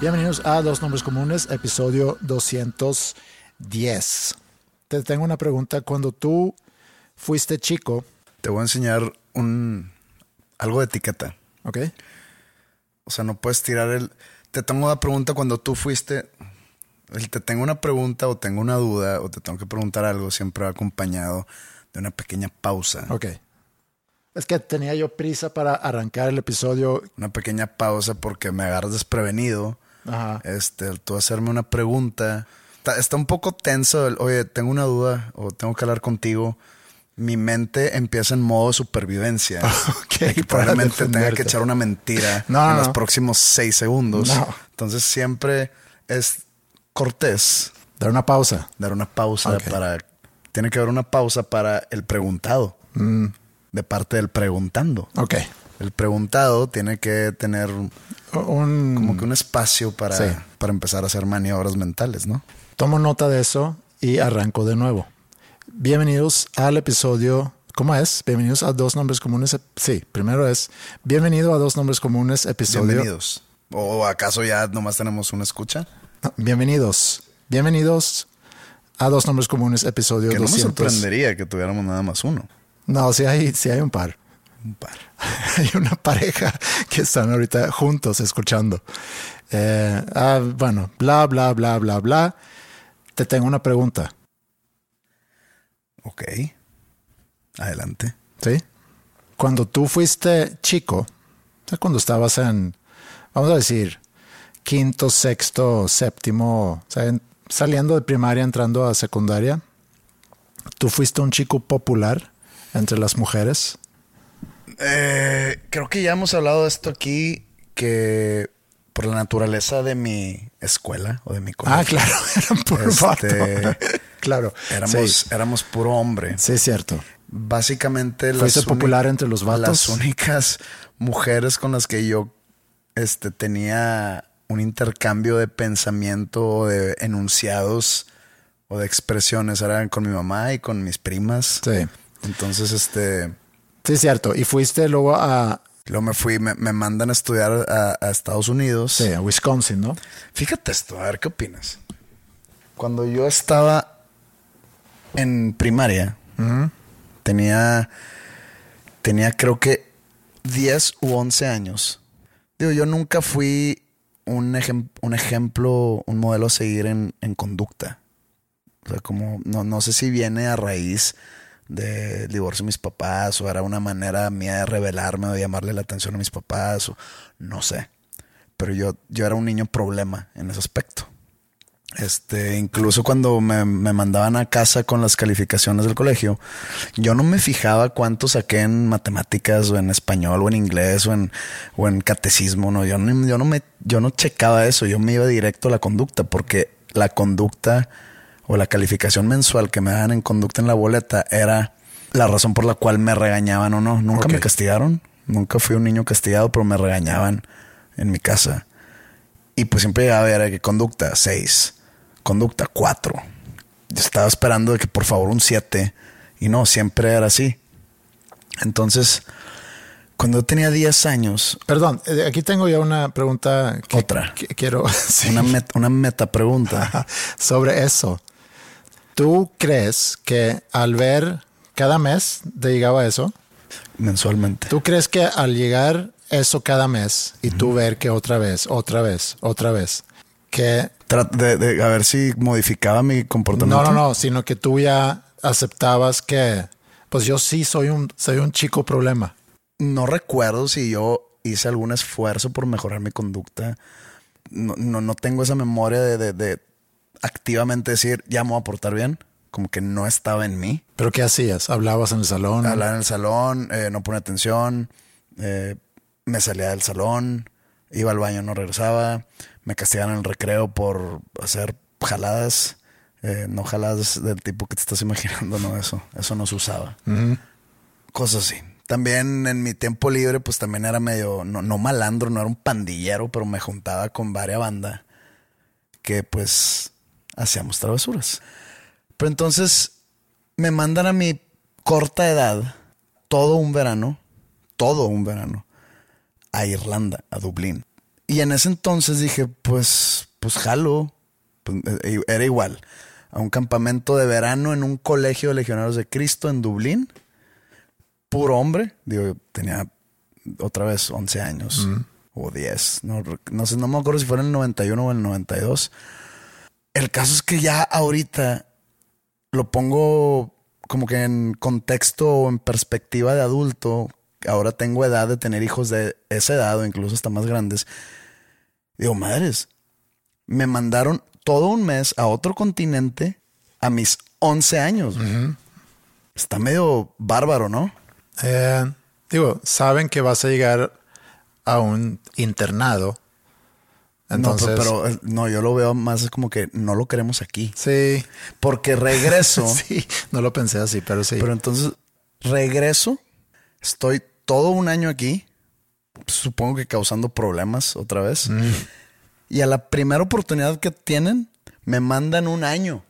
Bienvenidos a Dos Nombres Comunes, episodio 210. Te tengo una pregunta. Cuando tú fuiste chico, Te voy a enseñar un algo de etiqueta. ¿ok? O sea, no puedes tirar el. Te tengo una pregunta cuando tú fuiste. El te tengo una pregunta o tengo una duda o te tengo que preguntar algo siempre va acompañado de una pequeña pausa. Ok. Es que tenía yo prisa para arrancar el episodio. Una pequeña pausa porque me agarras desprevenido. Ajá. Este, tú hacerme una pregunta. Está, está un poco tenso. el, Oye, tengo una duda o tengo que hablar contigo. Mi mente empieza en modo supervivencia. Ok, De que probablemente tenga que echar una mentira No, en no, los no. próximos seis segundos. No. Entonces siempre es cortés Dar una pausa. dar una pausa para. Tiene que haber una pausa para el preguntado. Mm. De parte del preguntando. Ok. El preguntado tiene que tener Un, como que un espacio para, Sí. para empezar a hacer maniobras mentales, ¿no? Tomo nota de eso y arranco de nuevo. Bienvenidos al episodio. ¿Cómo es? Bienvenidos a Dos Nombres Comunes. Sí, primero es Bienvenido a Dos Nombres Comunes, episodio. Bienvenidos. ¿O acaso ya nomás tenemos una escucha? No, bienvenidos. Bienvenidos a Dos Nombres Comunes, episodio Que no me 200. sorprendería que tuviéramos nada más uno. No, sí hay, sí hay un par. Un par. hay una pareja que están ahorita juntos escuchando. Eh, ah, bueno, bla, bla, bla, bla, bla. Te tengo una pregunta. Ok. Adelante. ¿Sí? Cuando tú fuiste chico, cuando estabas en, vamos a decir, quinto, sexto, séptimo, saliendo de primaria, entrando a secundaria, tú fuiste un chico popular entre las mujeres. Eh, creo que ya hemos hablado de esto aquí, que por la naturaleza de mi escuela o de mi colegio. Ah, claro, eran puro Este, claro. Éramos, sí, éramos puro hombre. sí, es cierto. Básicamente ¿Fuiste las popular entre los vatos? Las únicas mujeres con las que yo este, tenía un intercambio de pensamiento o de enunciados o de expresiones eran con mi mamá y con mis primas. Sí, Entonces, este, sí, es cierto. Y fuiste luego a, luego me fui, me, me mandan a estudiar a, a Estados Unidos. sí, a Wisconsin, ¿no? Fíjate esto, a ver qué opinas. Cuando yo estaba en primaria, tenía, tenía creo que 10 u 11 años. Digo, yo nunca fui un, ejem- un ejemplo, un modelo a seguir en, en conducta. O sea, como, no, no sé si viene a raíz del divorcio de mis papás o era una manera mía de revelarme o de llamarle la atención a mis papás o no sé. Pero yo, yo era un niño problema en ese aspecto. Este, incluso cuando me, me mandaban a casa con las calificaciones del colegio, yo no me fijaba cuánto saqué en matemáticas o en español o en inglés o en, o en catecismo, no, yo no, yo no me, yo no checaba eso, yo me iba directo a la conducta porque la conducta o la calificación mensual que me daban en conducta en la boleta era la razón por la cual me regañaban o no. Nunca me castigaron, nunca fui un niño castigado, pero me regañaban en mi casa. Y pues siempre llegaba a ver que conducta 6, conducta 4. Yo estaba esperando de que por favor un 7 y no, siempre era así. Entonces, cuando yo tenía 10 años, Perdón, eh, aquí tengo ya una pregunta. que- Otra. que quiero sí, una, met- una meta pregunta. sobre eso. ¿Tú crees que al ver cada mes te llegaba eso? Mensualmente. ¿Tú crees que al llegar eso cada mes y tú ver que otra vez, otra vez, otra vez, que... De, de, a ver si modificaba mi comportamiento. No, no, no, sino que tú ya aceptabas que, pues yo sí soy un, soy un chico problema. No recuerdo si yo hice algún esfuerzo por mejorar mi conducta. No, no, no tengo esa memoria de, activamente decir, ya me voy a portar bien. Como que no estaba en mí. ¿Pero qué hacías? ¿Hablabas en el salón? Hablaba en el salón, eh, no ponía atención, eh, me salía del salón, iba al baño, no regresaba, me castigaban en el recreo por hacer jaladas. Eh, no jaladas del tipo que te estás imaginando, no, eso, eso no se usaba. Cosas así. También en mi tiempo libre, pues también era medio, no, no malandro, no era un pandillero, pero me juntaba con varias banda que pues hacíamos travesuras. Pero entonces me mandan a mi corta edad, todo un verano, todo un verano, a Irlanda, a Dublín. Y en ese entonces dije, pues, pues jalo. Pues, era igual. A un campamento de verano en un colegio de legionarios de Cristo en Dublín. Puro hombre. Digo, tenía otra vez 11 años mm. o 10. No, no sé, no me acuerdo si fue en el 91 o el 92. El caso es que ya ahorita lo pongo como que en contexto o en perspectiva de adulto. Ahora tengo edad de tener hijos de esa edad o incluso hasta más grandes. Digo, madres, me mandaron todo un mes a otro continente a mis 11 años. Está medio bárbaro, ¿no? Eh, digo, saben que vas a llegar a un internado entonces, no, pero, eh, no, yo lo veo más como que no lo queremos aquí. Sí. Porque regreso. sí, no lo pensé así, pero sí. Pero entonces regreso, estoy todo un año aquí, supongo que causando problemas otra vez. Mm. Y a la primera oportunidad que tienen, me mandan un año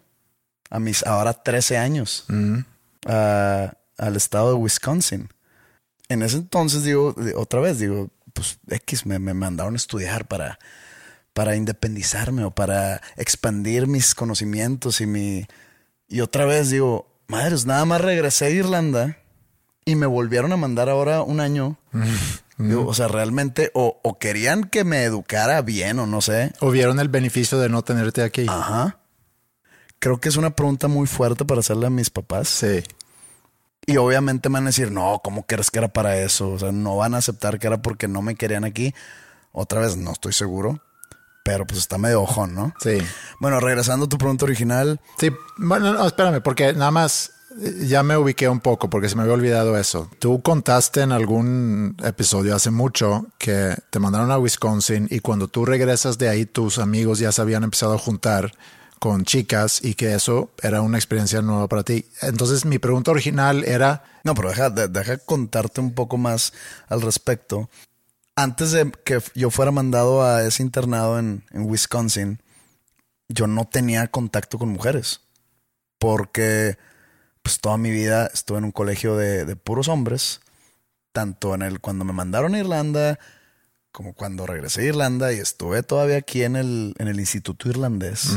a mis ahora 13 años mm. al estado de Wisconsin. En ese entonces digo, otra vez digo, pues X me, me mandaron a estudiar para para independizarme o para expandir mis conocimientos y mi... Y otra vez digo, madres, nada más regresé a Irlanda y me volvieron a mandar ahora un año. o sea, realmente, o, o, querían que me educara bien o no sé. O vieron el beneficio de no tenerte aquí. Ajá. Creo que es una pregunta muy fuerte para hacerle a mis papás. Sí. Y obviamente me van a decir, no, ¿cómo crees que era para eso? O sea, no van a aceptar que era porque no me querían aquí. Otra vez, no estoy seguro pero pues está medio ojón, ¿no? Sí. Bueno, regresando a tu pregunta original. Sí, bueno, no, espérame, porque nada más eh, ya me ubiqué un poco porque se me había olvidado eso. Tú contaste en algún episodio hace mucho que te mandaron a Wisconsin y cuando tú regresas de ahí tus amigos ya se habían empezado a juntar con chicas y que eso era una experiencia nueva para ti. Entonces mi pregunta original era... No, pero deja, deja contarte un poco más al respecto antes de que yo fuera mandado a ese internado en, Wisconsin, yo no tenía contacto con mujeres. Porque pues toda mi vida estuve en un colegio de, puros hombres. Tanto en el cuando me mandaron a Irlanda, como cuando regresé a Irlanda y estuve todavía aquí en el, en el Instituto Irlandés.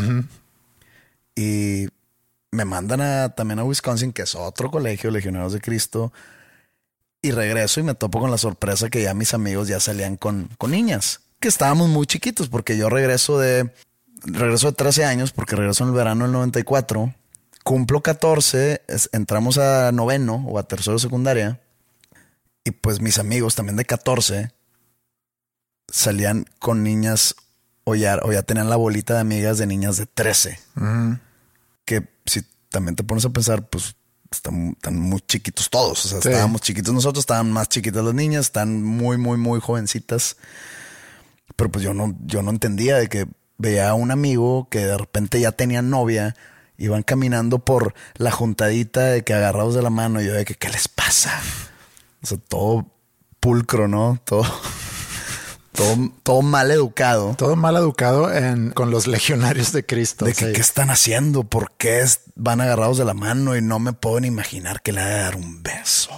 Y me mandan también a Wisconsin, que es otro colegio, Legionarios de Cristo, y regreso y me topo con la sorpresa que ya mis amigos ya salían con, con niñas, que estábamos muy chiquitos, porque yo regreso de, regreso de 13 años, porque regreso en el verano del 94, cumplo 14, entramos a noveno o a tercero secundaria, y pues mis amigos también de 14 salían con niñas o ya, o ya tenían la bolita de amigas de niñas de 13. Que si también te pones a pensar, pues están, muy chiquitos todos. O sea, estábamos chiquitos nosotros, estaban más chiquitas las niñas, están muy, muy, muy jovencitas. Pero pues yo no, yo no entendía de que veía a un amigo que de repente ya tenía novia, iban caminando por la juntadita de que agarrados de la mano y yo de que, ¿qué les pasa? O sea, todo pulcro, ¿no? Todo todo, mal educado. Todo mal educado con los legionarios de Cristo. De que, qué están haciendo, por qué van agarrados de la mano y no me pueden imaginar que le ha de dar un beso.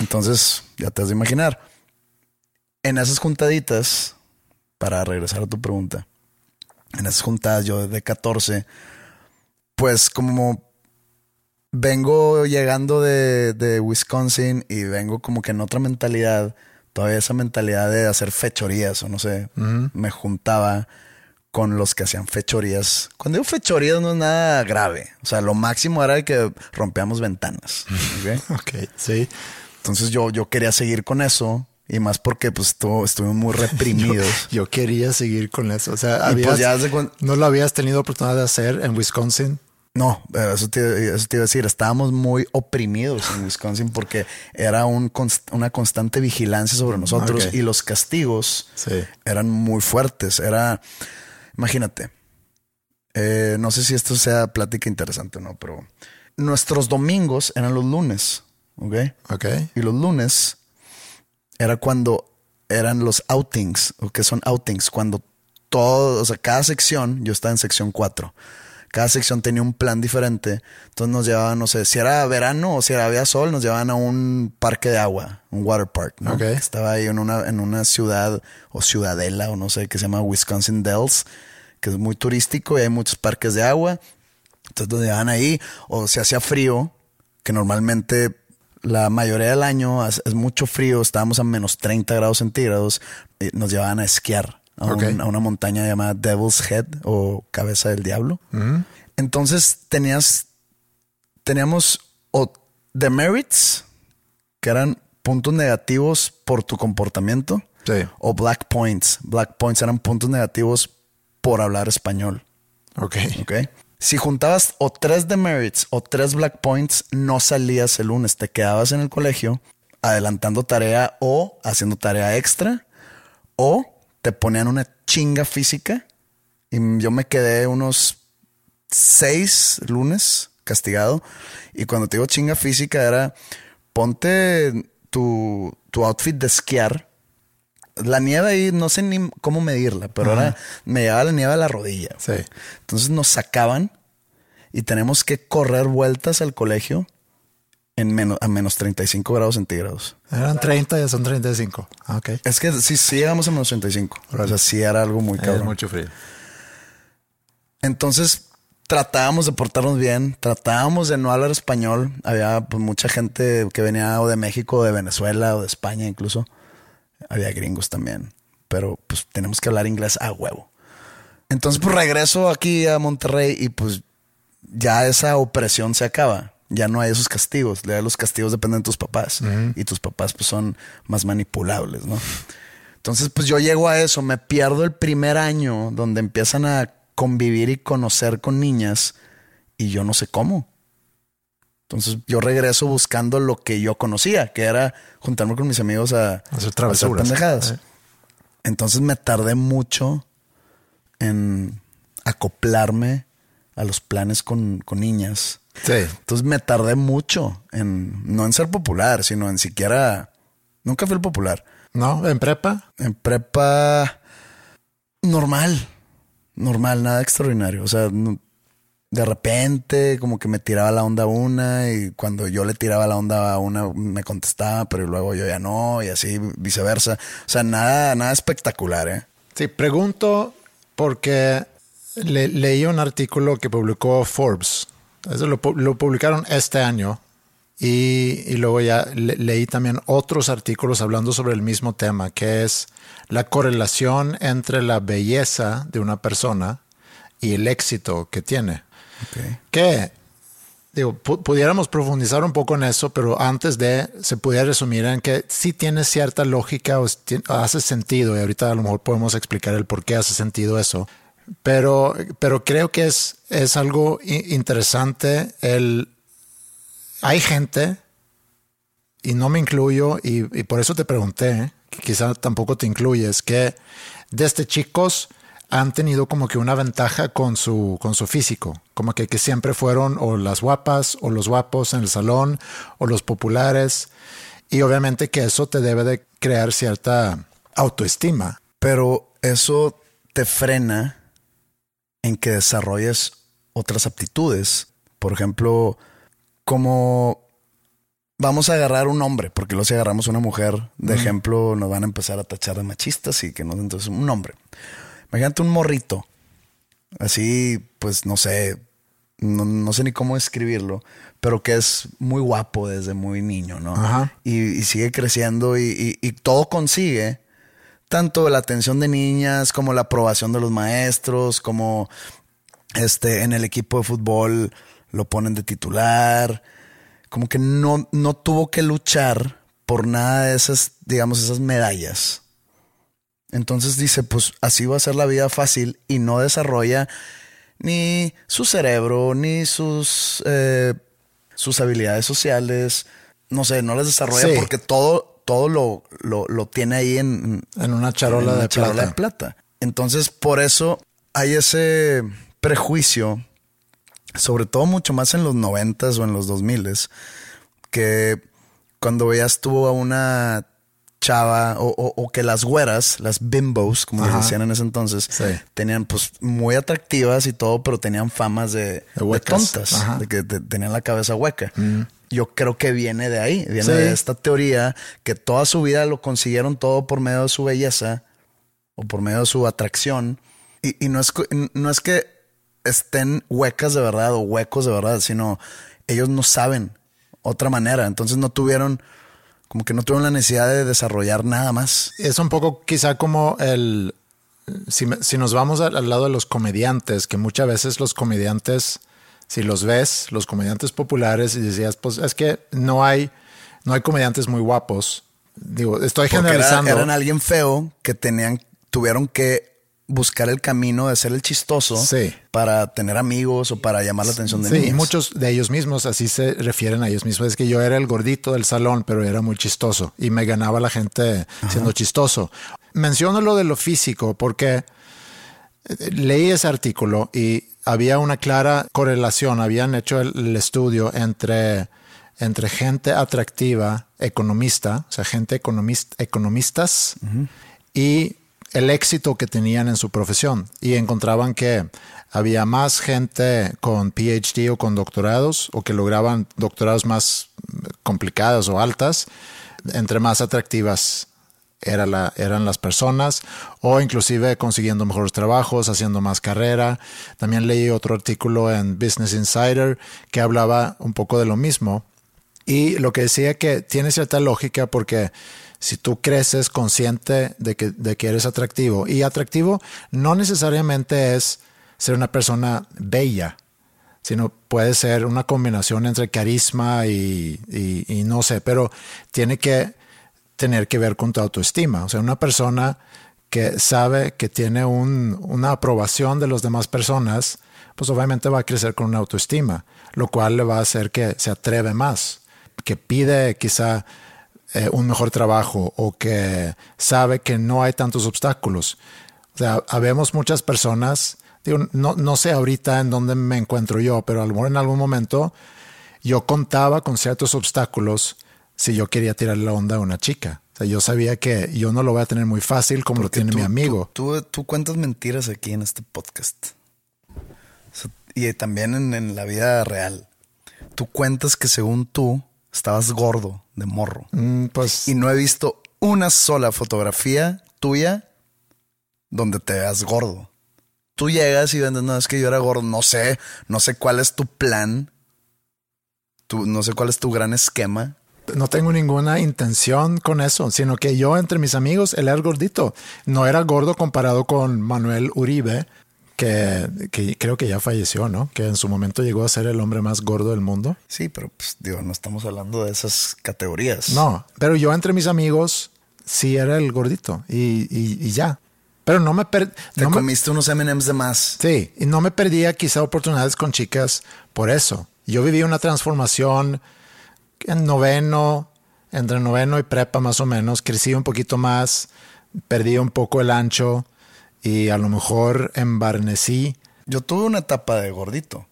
Entonces, ya te has de imaginar. En esas juntaditas, para regresar a tu pregunta, en esas juntadas yo de 14 pues como vengo llegando de, de Wisconsin y vengo como que en otra mentalidad, todavía esa mentalidad de hacer fechorías o no sé, me juntaba con los que hacían fechorías. Cuando digo fechorías no es nada grave. O sea, lo máximo era que rompíamos ventanas. ok, sí. Entonces yo, yo quería seguir con eso. Y más porque pues estuvimos muy reprimidos. yo, quería seguir con eso. O sea, pues, ¿no lo habías tenido oportunidad de hacer en Wisconsin? No, eso te, eso te, iba a decir. Estábamos muy oprimidos en Wisconsin porque era un una constante vigilancia sobre nosotros y los castigos eran muy fuertes. Era, imagínate, eh, no sé si esto sea plática interesante o no, pero nuestros domingos eran los lunes, ¿ok? Ok. Y los lunes era cuando eran los outings, o que son outings, cuando todo, o sea, cada sección, yo estaba en sección 4 cada sección tenía un plan diferente. Entonces nos llevaban, no sé, si era verano o si era había sol, nos llevaban a un parque de agua, un water park, ¿no? Estaba ahí en una, en una ciudad o ciudadela o no sé, que se llama Wisconsin Dells, que es muy turístico y hay muchos parques de agua. Entonces nos llevaban ahí o se hacía frío, que normalmente la mayoría del año es, mucho frío, estábamos a menos 30 grados centígrados, y nos llevaban a esquiar a, una montaña llamada Devil's Head o Cabeza del Diablo. Entonces tenías, teníamos o demerits, que eran puntos negativos por tu comportamiento, o black points. Black points eran puntos negativos por hablar español. Ok. Ok. Si juntabas o tres demerits o tres black points, no salías el lunes, te quedabas en el colegio adelantando tarea o haciendo tarea extra o te ponían una chinga física y yo me quedé unos seis lunes castigado. Y cuando te digo chinga física era ponte tu, outfit de esquiar. La nieve ahí, no sé ni cómo medirla, pero ahora me llevaba la nieve a la rodilla. Sí. Entonces nos sacaban y tenemos que correr vueltas al colegio en menos, a menos 35 grados centígrados. Eran 30, ya son 35. Ah, ok. Es que sí, sí llegamos a menos 35. O sea, sí era algo muy cabrón. mucho frío. Entonces tratábamos de portarnos bien, tratábamos de no hablar español. Había pues, mucha gente que venía o de México, o de Venezuela, o de España incluso. Había gringos también. Pero pues tenemos que hablar inglés a huevo. Entonces pues regreso aquí a Monterrey y pues ya esa opresión se acaba ya no hay esos castigos. Ya los castigos dependen de tus papás y tus papás pues son más manipulables, ¿no? Entonces, pues yo llego a eso, me pierdo el primer año donde empiezan a convivir y conocer con niñas y yo no sé cómo. Entonces yo regreso buscando lo que yo conocía, que era juntarme con mis amigos a, hacer travesuras. pendejadas. Eh. Entonces me tardé mucho en acoplarme a los planes con, con niñas Sí. Entonces me tardé mucho en, no en ser popular, sino en siquiera, nunca fui el popular. ¿No? ¿En prepa? En prepa, normal, normal, nada extraordinario. O sea, de repente como que me tiraba la onda a una y cuando yo le tiraba la onda a una me contestaba, pero luego yo ya no y así viceversa. O sea, nada, nada espectacular, ¿eh? Sí, pregunto porque leí un artículo que publicó Forbes eso lo, publicaron este año y, luego ya leí también otros artículos hablando sobre el mismo tema, que es la correlación entre la belleza de una persona y el éxito que tiene. Que, digo, pudiéramos profundizar un poco en eso, pero antes de, se pudiera resumir en que sí tiene cierta lógica o hace sentido, y ahorita a lo mejor podemos explicar el por qué hace sentido eso. Pero, pero creo que es, es algo interesante. El, hay gente, y no me incluyo, y, por eso te pregunté, que quizá tampoco te incluyes, que desde chicos han tenido como que una ventaja con su, con su físico, como que, que siempre fueron o las guapas o los guapos en el salón o los populares, y obviamente que eso te debe de crear cierta autoestima. Pero eso te frena en que desarrolles otras aptitudes. Por ejemplo, como vamos a agarrar un hombre, porque luego si agarramos una mujer, de ejemplo, nos van a empezar a tachar de machistas y que no, entonces un hombre. Imagínate un morrito, así, pues no sé, no, sé ni cómo escribirlo, pero que es muy guapo desde muy niño, ¿no? Y, sigue creciendo y, todo consigue, tanto la atención de niñas como la aprobación de los maestros, como este, en el equipo de fútbol lo ponen de titular, como que no, no tuvo que luchar por nada de esas, digamos, esas medallas. Entonces dice, pues así va a ser la vida fácil y no desarrolla ni su cerebro, ni sus, eh, sus habilidades sociales. No sé, no las desarrolla porque todo, todo lo, lo, tiene ahí en, en una charola, de, plata. de plata. Entonces, por eso hay ese prejuicio, sobre todo mucho más en los noventas o en los dos miles, que cuando veías tú a una chava o, que las güeras, las bimbos, como decían en ese entonces, tenían pues muy atractivas y todo, pero tenían famas de, tontas, de que tenían la cabeza hueca. Mm. Yo creo que viene de ahí, viene de esta teoría que toda su vida lo consiguieron todo por medio de su belleza o por medio de su atracción. Y, no, es, no es que estén huecas de verdad o huecos de verdad, sino ellos no saben otra manera. Entonces no tuvieron como que no tuvieron la necesidad de desarrollar nada más. Es un poco quizá como el, si, nos vamos al, lado de los comediantes, que muchas veces los comediantes, si los ves, los comediantes populares, y decías, pues es que no hay, no hay comediantes muy guapos. Digo, estoy generalizando. eran alguien feo que tenían, tuvieron que buscar el camino de ser el chistoso para tener amigos o para llamar la atención de sí, y muchos de ellos mismos así se refieren a ellos mismos. Es que yo era el gordito del salón, pero era muy chistoso y me ganaba la gente siendo chistoso. Menciono lo de lo físico porque leí ese artículo y había una clara correlación. Habían hecho el, estudio entre, entre gente atractiva, economista, o sea, gente economista, economistas y el éxito que tenían en su profesión y encontraban que había más gente con PhD o con doctorados o que lograban doctorados más complicados o altas, entre más atractivas eran las personas o inclusive consiguiendo mejores trabajos, haciendo más carrera. También leí otro artículo en Business Insider que hablaba un poco de lo mismo y lo que decía que tiene cierta lógica porque si tú creces consciente de que, de que eres atractivo, y atractivo no necesariamente es ser una persona bella, sino puede ser una combinación entre carisma y, no sé, pero tiene que tener que ver con tu autoestima. O sea, una persona que sabe que tiene una aprobación de las demás personas, pues obviamente va a crecer con una autoestima, lo cual le va a hacer que se atreve más, que pide quizá eh, un mejor trabajo o que sabe que no hay tantos obstáculos. O sea, habemos muchas personas, digo, no, no sé ahorita en dónde me encuentro yo, pero a lo mejor en algún momento yo contaba con ciertos obstáculos si yo quería tirar la onda a una chica. O sea, yo sabía que yo no lo voy a tener muy fácil como lo tiene mi amigo. Tú, tú, cuentas mentiras aquí en este podcast. y también en, en, la vida real. Tú cuentas que según tú estabas gordo de morro. Mm, pues. Y no he visto una sola fotografía tuya donde te veas gordo. Tú llegas y vendes, no, es que yo era gordo, no sé, no sé cuál es tu plan, tú, no sé cuál es tu gran esquema. No tengo ninguna intención con eso, sino que yo entre mis amigos, él era gordito. No era gordo comparado con Manuel Uribe, que, creo que ya falleció, ¿no? Que en su momento llegó a ser el hombre más gordo del mundo. Sí, pero pues digo, no estamos hablando de esas categorías. No, pero yo entre mis amigos sí era el gordito y, ya. Pero no me perdí. Te comiste unos MMs de más. Sí, y no me perdía quizá oportunidades con chicas por eso. Yo viví una transformación en noveno, entre noveno y prepa más o menos. Crecí un poquito más, perdí un poco el ancho y a lo mejor embarnecí. Yo tuve una etapa de gordito,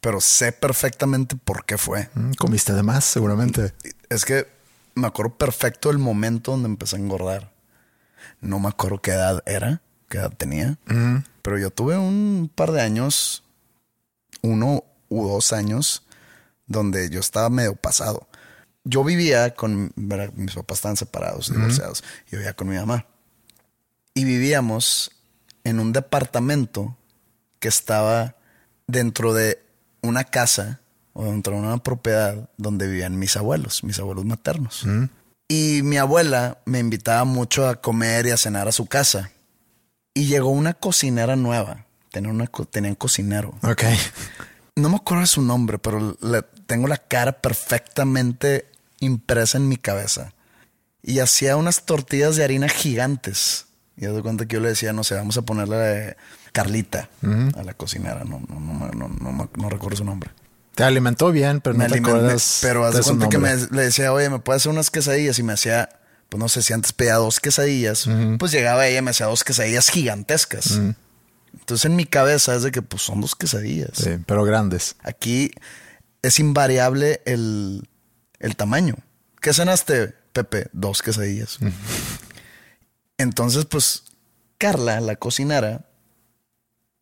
pero sé perfectamente por qué fue. Mm, comiste de más, seguramente. Es que me acuerdo perfecto el momento donde empecé a engordar. No me acuerdo qué edad era, qué edad tenía, pero yo tuve un par de años, uno u dos años, donde yo estaba medio pasado. Yo vivía con, mis papás estaban separados, divorciados, yo vivía con mi mamá. Y vivíamos en un departamento que estaba dentro de una casa o entró en una propiedad donde vivían mis abuelos, mis abuelos maternos. Y mi abuela me invitaba mucho a comer y a cenar a su casa. Y llegó una cocinera nueva. Tenía una, tenían cocinero. Ok. No me acuerdo de su nombre, pero le, tengo la cara perfectamente impresa en mi cabeza. Y hacía unas tortillas de harina gigantes. Y de cuenta que yo le decía, no sé, vamos a ponerle Carlita a la cocinera. No, no, no, no, no, recuerdo su nombre. Te alimentó bien, pero no te acuerdas. Pero hace cuenta que me, le decía, oye, ¿me puede hacer unas quesadillas? Y me hacía, pues no sé si antes pedía dos quesadillas. Pues llegaba ella y me hacía dos quesadillas gigantescas. Entonces en mi cabeza es de que pues son dos quesadillas. Sí, pero grandes. Aquí es invariable el, el tamaño. ¿Qué cenaste, Pepe? Dos quesadillas. Entonces, pues, Carla, la cocinera,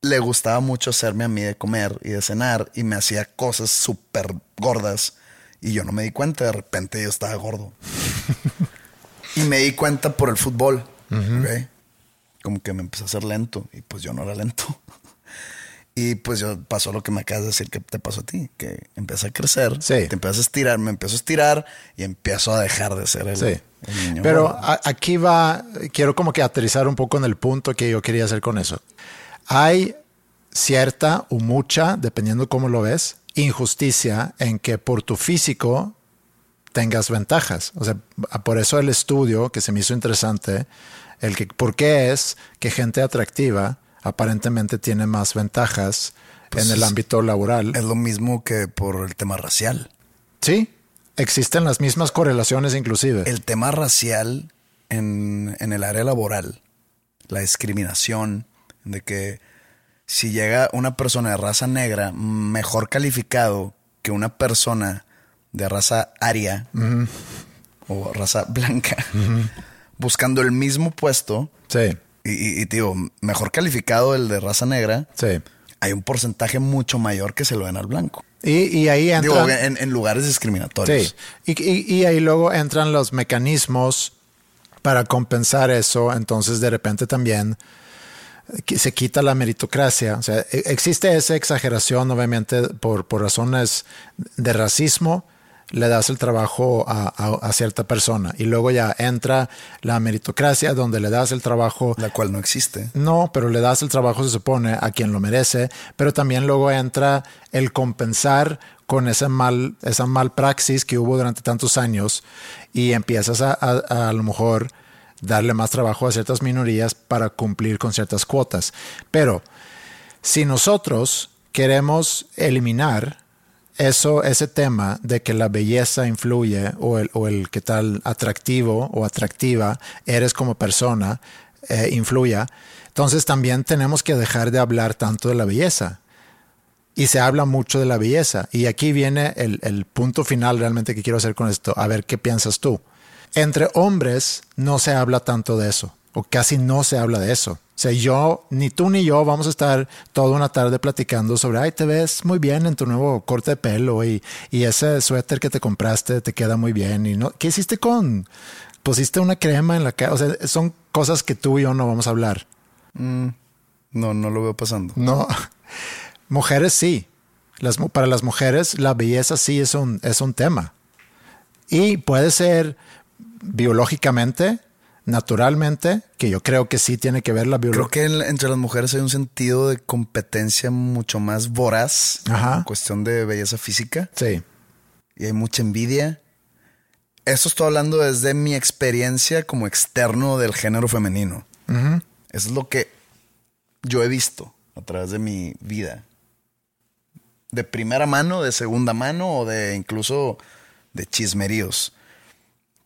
le gustaba mucho hacerme a mí de comer y de cenar y me hacía cosas súper gordas y yo no me di cuenta. De repente yo estaba gordo. y me di cuenta por el fútbol. Como que me empecé a hacer lento y pues yo no era lento. Y pues yo pasó lo que me acabas de decir que te pasó a ti, que empecé a crecer, sí. te empiezas a estirar, me empiezo a estirar y empiezo a dejar de ser el, sí. Pero aquí va, quiero como que aterrizar un poco en el punto que yo quería hacer con eso. Hay cierta o mucha, dependiendo cómo lo ves, injusticia en que por tu físico tengas ventajas. O sea, por eso el estudio que se me hizo interesante, el que por qué es que gente atractiva aparentemente tiene más ventajas pues en el ámbito laboral. Es lo mismo que por el tema racial. Sí, existen las mismas correlaciones inclusive. El tema racial en, en el área laboral, la discriminación, de que si llega una persona de raza negra mejor calificado que una persona de raza aria o raza blanca, buscando el mismo puesto, sí y, digo, mejor calificado el de raza negra, sí. hay un porcentaje mucho mayor que se lo den al blanco. Y, ahí entran... Digo, en, lugares discriminatorios. Sí. Y, ahí luego entran los mecanismos para compensar eso. Entonces, de repente también se quita la meritocracia. O sea, e, existe esa exageración, obviamente, por, por razones de racismo le das el trabajo a, cierta persona y luego ya entra la meritocracia donde le das el trabajo. La cual no existe. No, pero le das el trabajo, se supone, a quien lo merece, pero también luego entra el compensar con esa mal, esa mal praxis que hubo durante tantos años y empiezas a, a, a lo mejor darle más trabajo a ciertas minorías para cumplir con ciertas cuotas. Pero si nosotros queremos eliminar eso, ese tema de que la belleza influye o el, o el que tal atractivo o atractiva eres como persona eh, influya, entonces también tenemos que dejar de hablar tanto de la belleza. Y se habla mucho de la belleza. Y aquí viene el, el punto final realmente que quiero hacer con esto. A ver qué piensas tú. Entre hombres no se habla tanto de eso, o casi no se habla de eso. O sea, yo, ni tú ni yo vamos a estar toda una tarde platicando sobre, ay, te ves muy bien en tu nuevo corte de pelo y, ese suéter que te compraste te queda muy bien. Y no, ¿Qué hiciste con? Pusiste una crema en la cara. O sea, son cosas que tú y yo no vamos a hablar. Mm, no, no lo veo pasando. No. Mujeres sí. Las, para las mujeres la belleza sí es un, es un tema. Y puede ser biológicamente, naturalmente, que yo creo que sí tiene que ver la biología. Creo que entre las mujeres hay un sentido de competencia mucho más voraz en cuestión de belleza física. Sí. Y hay mucha envidia. Eso estoy hablando desde mi experiencia como externo del género femenino. Eso es lo que yo he visto a través de mi vida. De primera mano, de segunda mano o de incluso de chismeríos.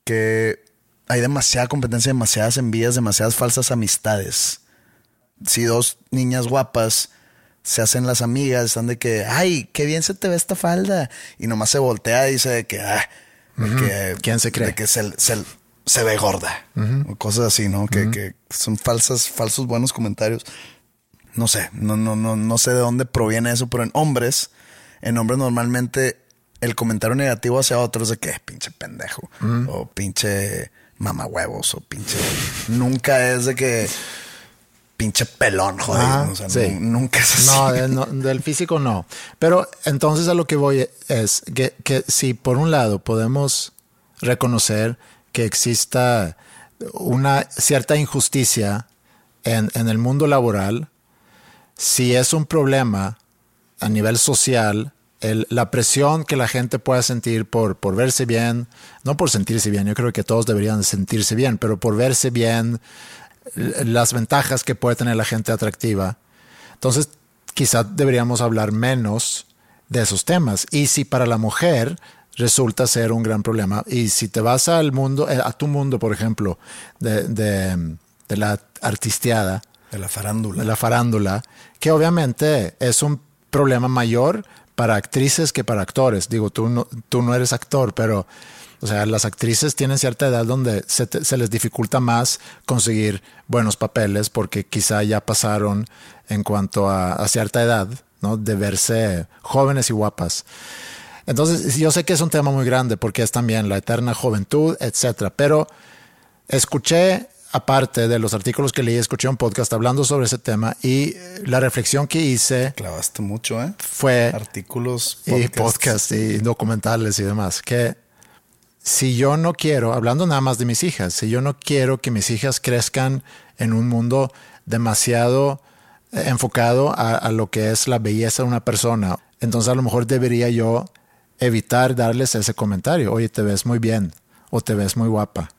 Que hay demasiada competencia, demasiadas envías, demasiadas falsas amistades. Si dos niñas guapas se hacen las amigas, están de que, ay, qué bien se te ve esta falda. Y nomás se voltea y dice de que, ah, ¿quién se cree? De que se, se, ve gorda. o cosas así, ¿no? que, que, son falsas, falsos buenos comentarios. No sé, no, no, no, no sé de dónde proviene eso, pero en hombres, en hombres normalmente el comentario negativo hacia otros de que pinche pendejo o pinche mamahuevos o pinche. Nunca es de que pinche pelón, joder. Ajá, o sea, sí. nu- nunca es así. No, de- no, del físico no. Pero entonces a lo que voy es que, que si por un lado podemos reconocer que exista una cierta injusticia en, en el mundo laboral, si es un problema a nivel social, el- la presión que la gente pueda sentir por, por verse bien, no por sentirse bien, yo creo que todos deberían sentirse bien, pero por verse bien, las ventajas que puede tener la gente atractiva. Entonces, quizá deberíamos hablar menos de esos temas. Y si para la mujer resulta ser un gran problema, y si te vas al mundo, eh, a tu mundo, por ejemplo, de, de- de la artisteada, De la farándula. de la farándula, que obviamente es un problema mayor para actrices que para actores. Digo, tú no, tú no eres actor, pero, o sea, las actrices tienen cierta edad donde se, te- se les dificulta más conseguir buenos papeles porque quizá ya pasaron en cuanto a, a cierta edad, ¿no? De verse jóvenes y guapas. Entonces, yo sé que es un tema muy grande porque es también la eterna juventud, etcétera, pero escuché, aparte de los artículos que leí, escuché un podcast hablando sobre ese tema y eh, la reflexión que hice Clavaste mucho, ¿eh? fue Artículos, y podcasts. podcast y documentales y demás, que si yo no quiero, hablando nada más de mis hijas, si yo no quiero que mis hijas crezcan en un mundo demasiado eh, enfocado a, a lo que es la belleza de una persona, entonces a lo mejor debería yo evitar darles ese comentario, oye, te ves muy bien o te ves muy guapa.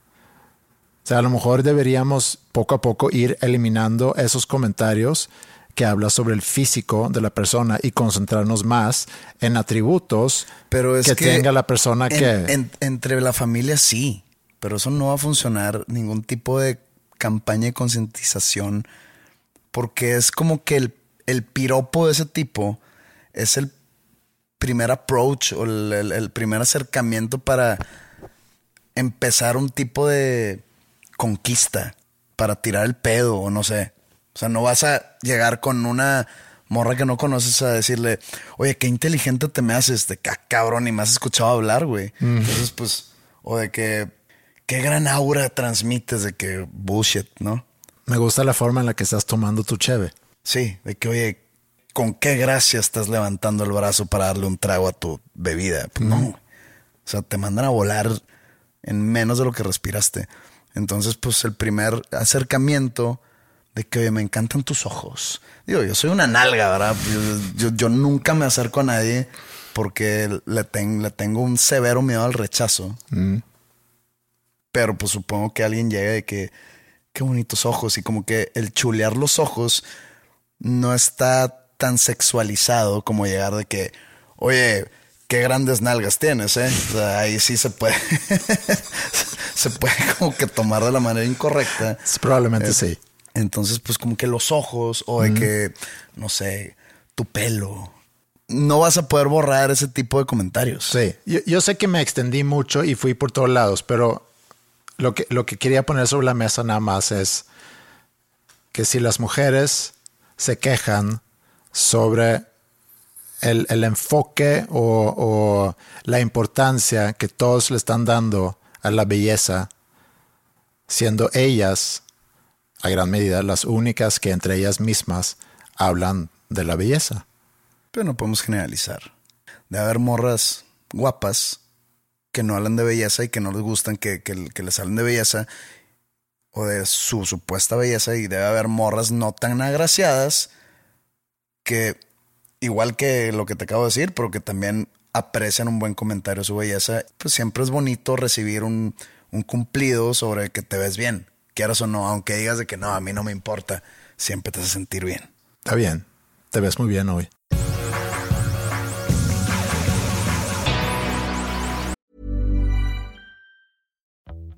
O sea, a lo mejor deberíamos poco a poco ir eliminando esos comentarios que hablan sobre el físico de la persona y concentrarnos más en atributos Pero es que, que, tenga la persona en- que... en- entre la familia sí, pero eso no va a funcionar ningún tipo de campaña de concientización porque es como que el, el piropo de ese tipo es el primer approach o el, el- el primer acercamiento para empezar un tipo de conquista, para tirar el pedo o no sé. O sea, no vas a llegar con una morra que no conoces a decirle, oye, qué inteligente te me haces, de "Ah, cabrón, y me has escuchado hablar, güey. Entonces, pues, o de que, qué gran aura transmites, de que bullshit, ¿no? Me gusta la forma en la que estás tomando tu cheve. Sí, de que, oye, con qué gracia estás levantando el brazo para darle un trago a tu bebida. Pues no. O sea, te mandan a volar en menos de lo que respiraste. Entonces, pues el primer acercamiento de que, oye, me encantan tus ojos. Digo, yo soy una nalga, ¿verdad? Yo, yo- yo nunca me acerco a nadie porque le, ten- le tengo un severo miedo al rechazo. Pero pues supongo que alguien llegue de que, qué bonitos ojos. Y como que el chulear los ojos no está tan sexualizado como llegar de que, oye, qué grandes nalgas tienes, ¿eh? O sea, ahí sí se puede, se puede como que tomar de la manera incorrecta. Probablemente Eh, sí. Entonces, pues como que los ojos o de que, no sé, tu pelo. No vas a poder borrar ese tipo de comentarios. Sí, yo, yo sé que me extendí mucho y fui por todos lados, pero lo que, lo que quería poner sobre la mesa nada más es que si las mujeres se quejan sobre el, el enfoque o, o la importancia que todos le están dando a la belleza, siendo ellas, a gran medida, las únicas que entre ellas mismas hablan de la belleza. Pero no podemos generalizar. De haber morras guapas que no hablan de belleza y que no les gustan que, que, que les hablen de belleza o de su supuesta belleza y debe haber morras no tan agraciadas que igual que lo que te acabo de decir, pero que también aprecian un buen comentario su belleza, pues siempre es bonito recibir un, un cumplido sobre que te ves bien, quieras o no, aunque digas de que no, a mí no me importa, siempre te hace sentir bien. Está bien, te ves muy bien hoy.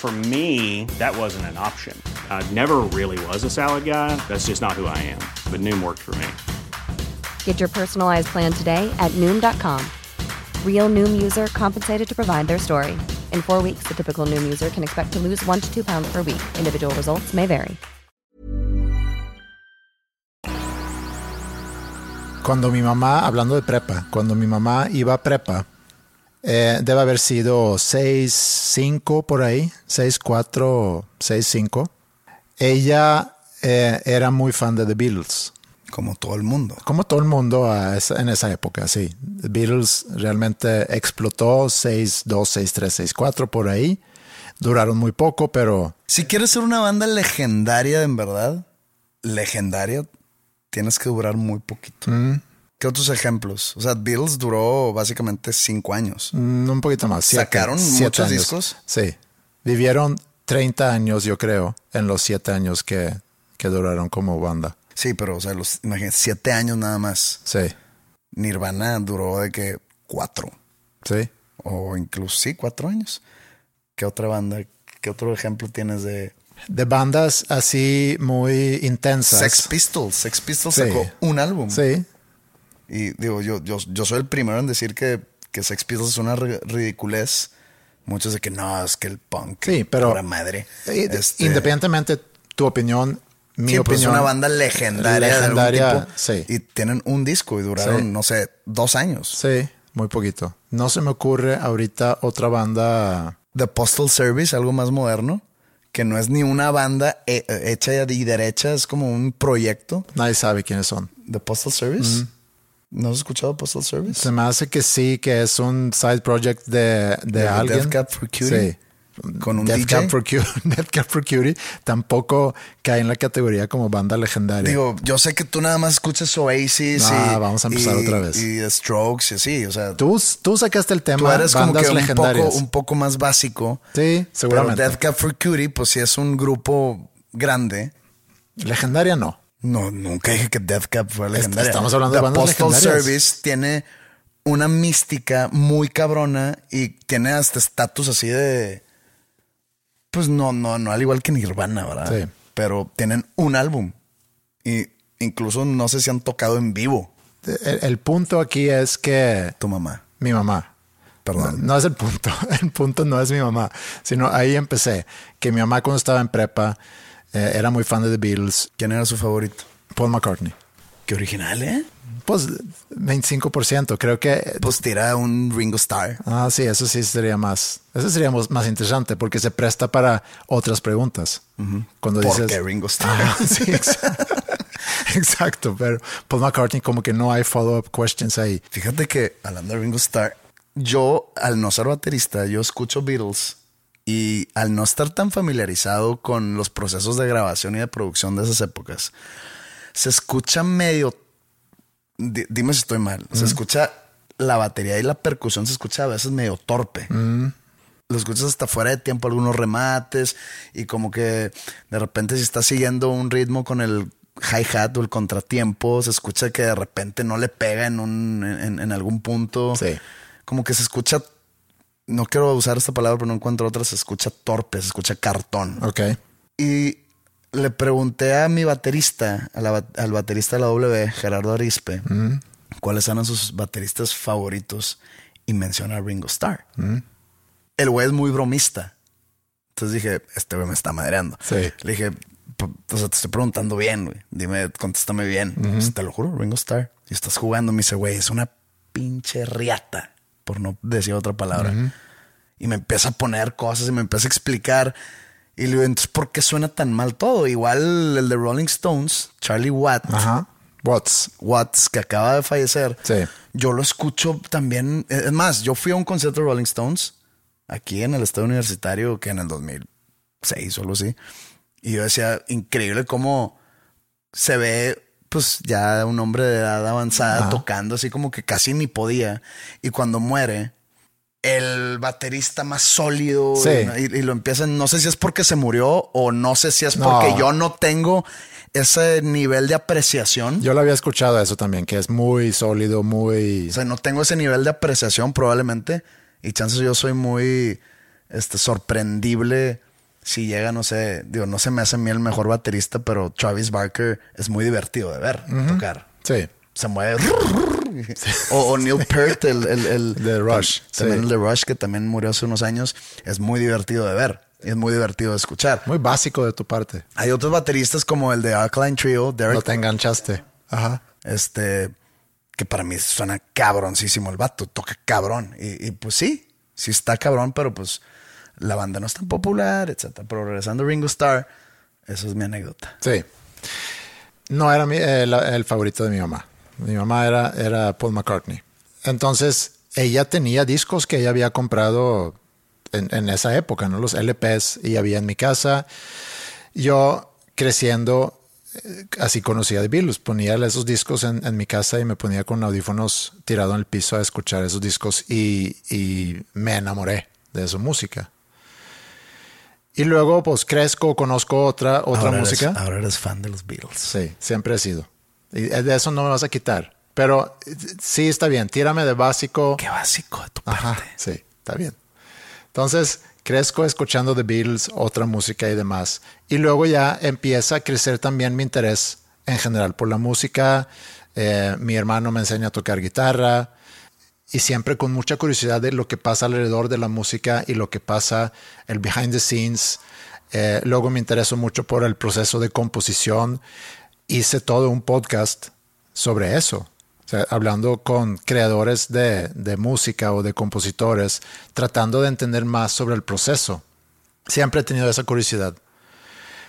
For me, that wasn't an option. I never really was a salad guy. That's just not who I am. But Noom worked for me. Get your personalized plan today at Noom.com. Real Noom user compensated to provide their story. In four weeks, the typical Noom user can expect to lose one to two pounds per week. Individual results may vary. Cuando mi mamá, hablando de prepa, cuando mi mamá iba a prepa, eh, debe haber sido 6, 5 por ahí, 6, 4, 6, 5. Ella eh, era muy fan de The Beatles. Como todo el mundo. Como todo el mundo a esa- en esa época, sí. The Beatles realmente explotó 6, 2, 6, 3, 6, 4 por ahí. Duraron muy poco, pero Si quieres ser una banda legendaria, en verdad, legendaria, tienes que durar muy poquito. Mm. ¿Qué otros ejemplos? O sea, Beatles duró básicamente cinco años. mm, un poquito más. siete- ¿Sacaron siete muchos años. discos? Sí. Vivieron 30 años, yo creo, en los 7 años que, que duraron como banda. Sí, pero, o sea, los, imagínate, siete años nada más. Sí, Nirvana duró de que cuatro. sí. O incluso, sí, cuatro años. ¿Qué otra banda? ¿Qué otro ejemplo tienes de De bandas así muy intensas. Sex Pistols? Sex Pistols Sí. sacó un álbum. Sí, Y digo, yo, yo, yo soy el primero en decir que, que Sex Pistols es una ri- ridiculez. Muchos de que no, es que el punk. Sí, pero- madre. Este, Independientemente tu opinión, mi sí, pues opinión. es una banda legendaria, de algún Legendaria, tipo, sí. Y tienen un disco y duraron, Sí. no sé, dos años. Sí, muy poquito. No se me ocurre ahorita otra banda. The Postal Service, algo más moderno, que no es ni una banda hecha y derecha, es como un proyecto. Nadie sabe quiénes son. The Postal Service. ¿No has escuchado Postal Service? Se me hace que sí, que es un side project de, de ¿De alguien. Death Cab for Cutie? Sí. Con un Death DJ. Cab for Cutie, Death Cab for Cutie tampoco cae en la categoría como banda legendaria. Digo, yo sé que tú nada más escuchas Oasis Ah, y, vamos a empezar y- otra vez. y Strokes y así, o sea, tú, tú, tú sacaste el tema eres como que un poco, un poco más básico. Sí, Pero seguramente. Death Cab for Cutie, pues sí es un grupo grande. Legendaria no. No, nunca dije que Death Cab fue legendaria. estamos hablando de bandas Postal legendarias. Service tiene una mística muy cabrona y tiene hasta estatus así de. Pues no, no, no, al igual que Nirvana, ¿verdad? Sí. Pero tienen un álbum y incluso no sé si han tocado en vivo. El, el punto aquí es que Tu mamá. mi mamá. Perdón. No, no es el punto. El punto no es mi mamá, sino ahí empecé. Que mi mamá cuando estaba en prepa eh, era muy fan de The Beatles, ¿Quién era su favorito? Paul McCartney. Qué original, ¿eh? Pues 25%, creo que... Pues tira un Ringo Starr. Ah, sí, eso sí sería más... Eso sería más interesante porque se presta para otras preguntas. Cuando ¿Por dices... qué Ringo Starr? Ah, sí, exacto. exacto, pero Paul McCartney como que no hay follow-up questions ahí. Fíjate que hablando de Ringo Starr, yo al no ser baterista, yo escucho Beatles y al no estar tan familiarizado con los procesos de grabación y de producción de esas épocas, se escucha medio, di- dime si estoy mal, se escucha la batería y la percusión se escucha a veces medio torpe. Lo escuchas hasta fuera de tiempo, algunos remates y como que de repente si estás siguiendo un ritmo con el hi-hat o el contratiempo, se escucha que de repente no le pega en, un, en, en algún punto. Sí. Como que se escucha, no quiero usar esta palabra, pero no encuentro otra, se escucha torpe, se escucha cartón. Ok. Y le pregunté a mi baterista, a la ba- al baterista de la W, Gerardo Arispe, cuáles eran sus bateristas favoritos y menciona a Ringo Starr. El güey es muy bromista. Entonces dije, este güey me está madreando. Sí. Le dije, "P- o sea, te estoy preguntando bien, güey. Dime, contéstame bien. Pues, te lo juro, Ringo Starr. Y estás jugando, me dice, güey, es una pinche riata, por no decir otra palabra. Y me empieza a poner cosas y me empieza a explicar. Y le digo, entonces, ¿por qué suena tan mal todo? Igual el de Rolling Stones, Charlie Watt, Ajá. Watts. Watts, que acaba de fallecer. Sí. Yo lo escucho también. Es más, yo fui a un concierto de Rolling Stones aquí en el estado universitario, que en el 2006 o algo así. Y yo decía, increíble cómo se ve, pues ya un hombre de edad avanzada Ajá. tocando así como que casi ni podía. Y cuando muere, el baterista más sólido Sí. y, y lo empiezan, no sé si es porque se murió o no sé si es No. porque yo no tengo ese nivel de apreciación. Yo lo había escuchado eso también, que es muy sólido, muy... O sea, no tengo ese nivel de apreciación probablemente. Y chances yo soy muy este, sorprendible si llega, no sé, digo, no se me hace a mí el mejor baterista, pero Travis Barker es muy divertido de ver tocar. Sí, se mueve. o, Neil Peart, el, el, de Rush. También el de Rush, que también murió hace unos años. Es muy divertido de ver. Y es muy divertido de escuchar. Muy básico de tu parte. Hay otros bateristas como el de Alkaline Trio, Derek. No te enganchaste. Ajá. Este, que para mí suena cabroncísimo el vato, toca cabrón. Y, pues sí, sí está cabrón, pero pues la banda no es tan popular, etc. Pero regresando a Ringo Starr, eso es mi anécdota. Sí. No era el, favorito de mi mamá. Mi mamá era, era Paul McCartney. Entonces, ella tenía discos que ella había comprado en, en, esa época, ¿no? Los LPs, y había en mi casa. Yo creciendo eh, así conocía de Beatles. Ponía esos discos en, mi casa y me ponía con audífonos tirado en el piso a escuchar esos discos y, me enamoré de su música. Y luego, pues crezco, conozco otra, otra música. ahora eres fan de los Beatles. Sí, siempre he sido. Y de eso no me vas a quitar. Pero sí está bien, tírame de básico. Qué básico de tu parte. sí, está bien. Entonces, crezco escuchando The Beatles, otra música y demás. Y luego ya empieza a crecer también mi interés en general por la música. Eh, mi hermano me enseña a tocar guitarra y siempre con mucha curiosidad de lo que pasa alrededor de la música y lo que pasa el behind the scenes. Eh, luego me interesó mucho por el proceso de composición. Hice todo un podcast sobre eso hablando con creadores de, música o de compositores, tratando de entender más sobre el proceso. Siempre he tenido esa curiosidad.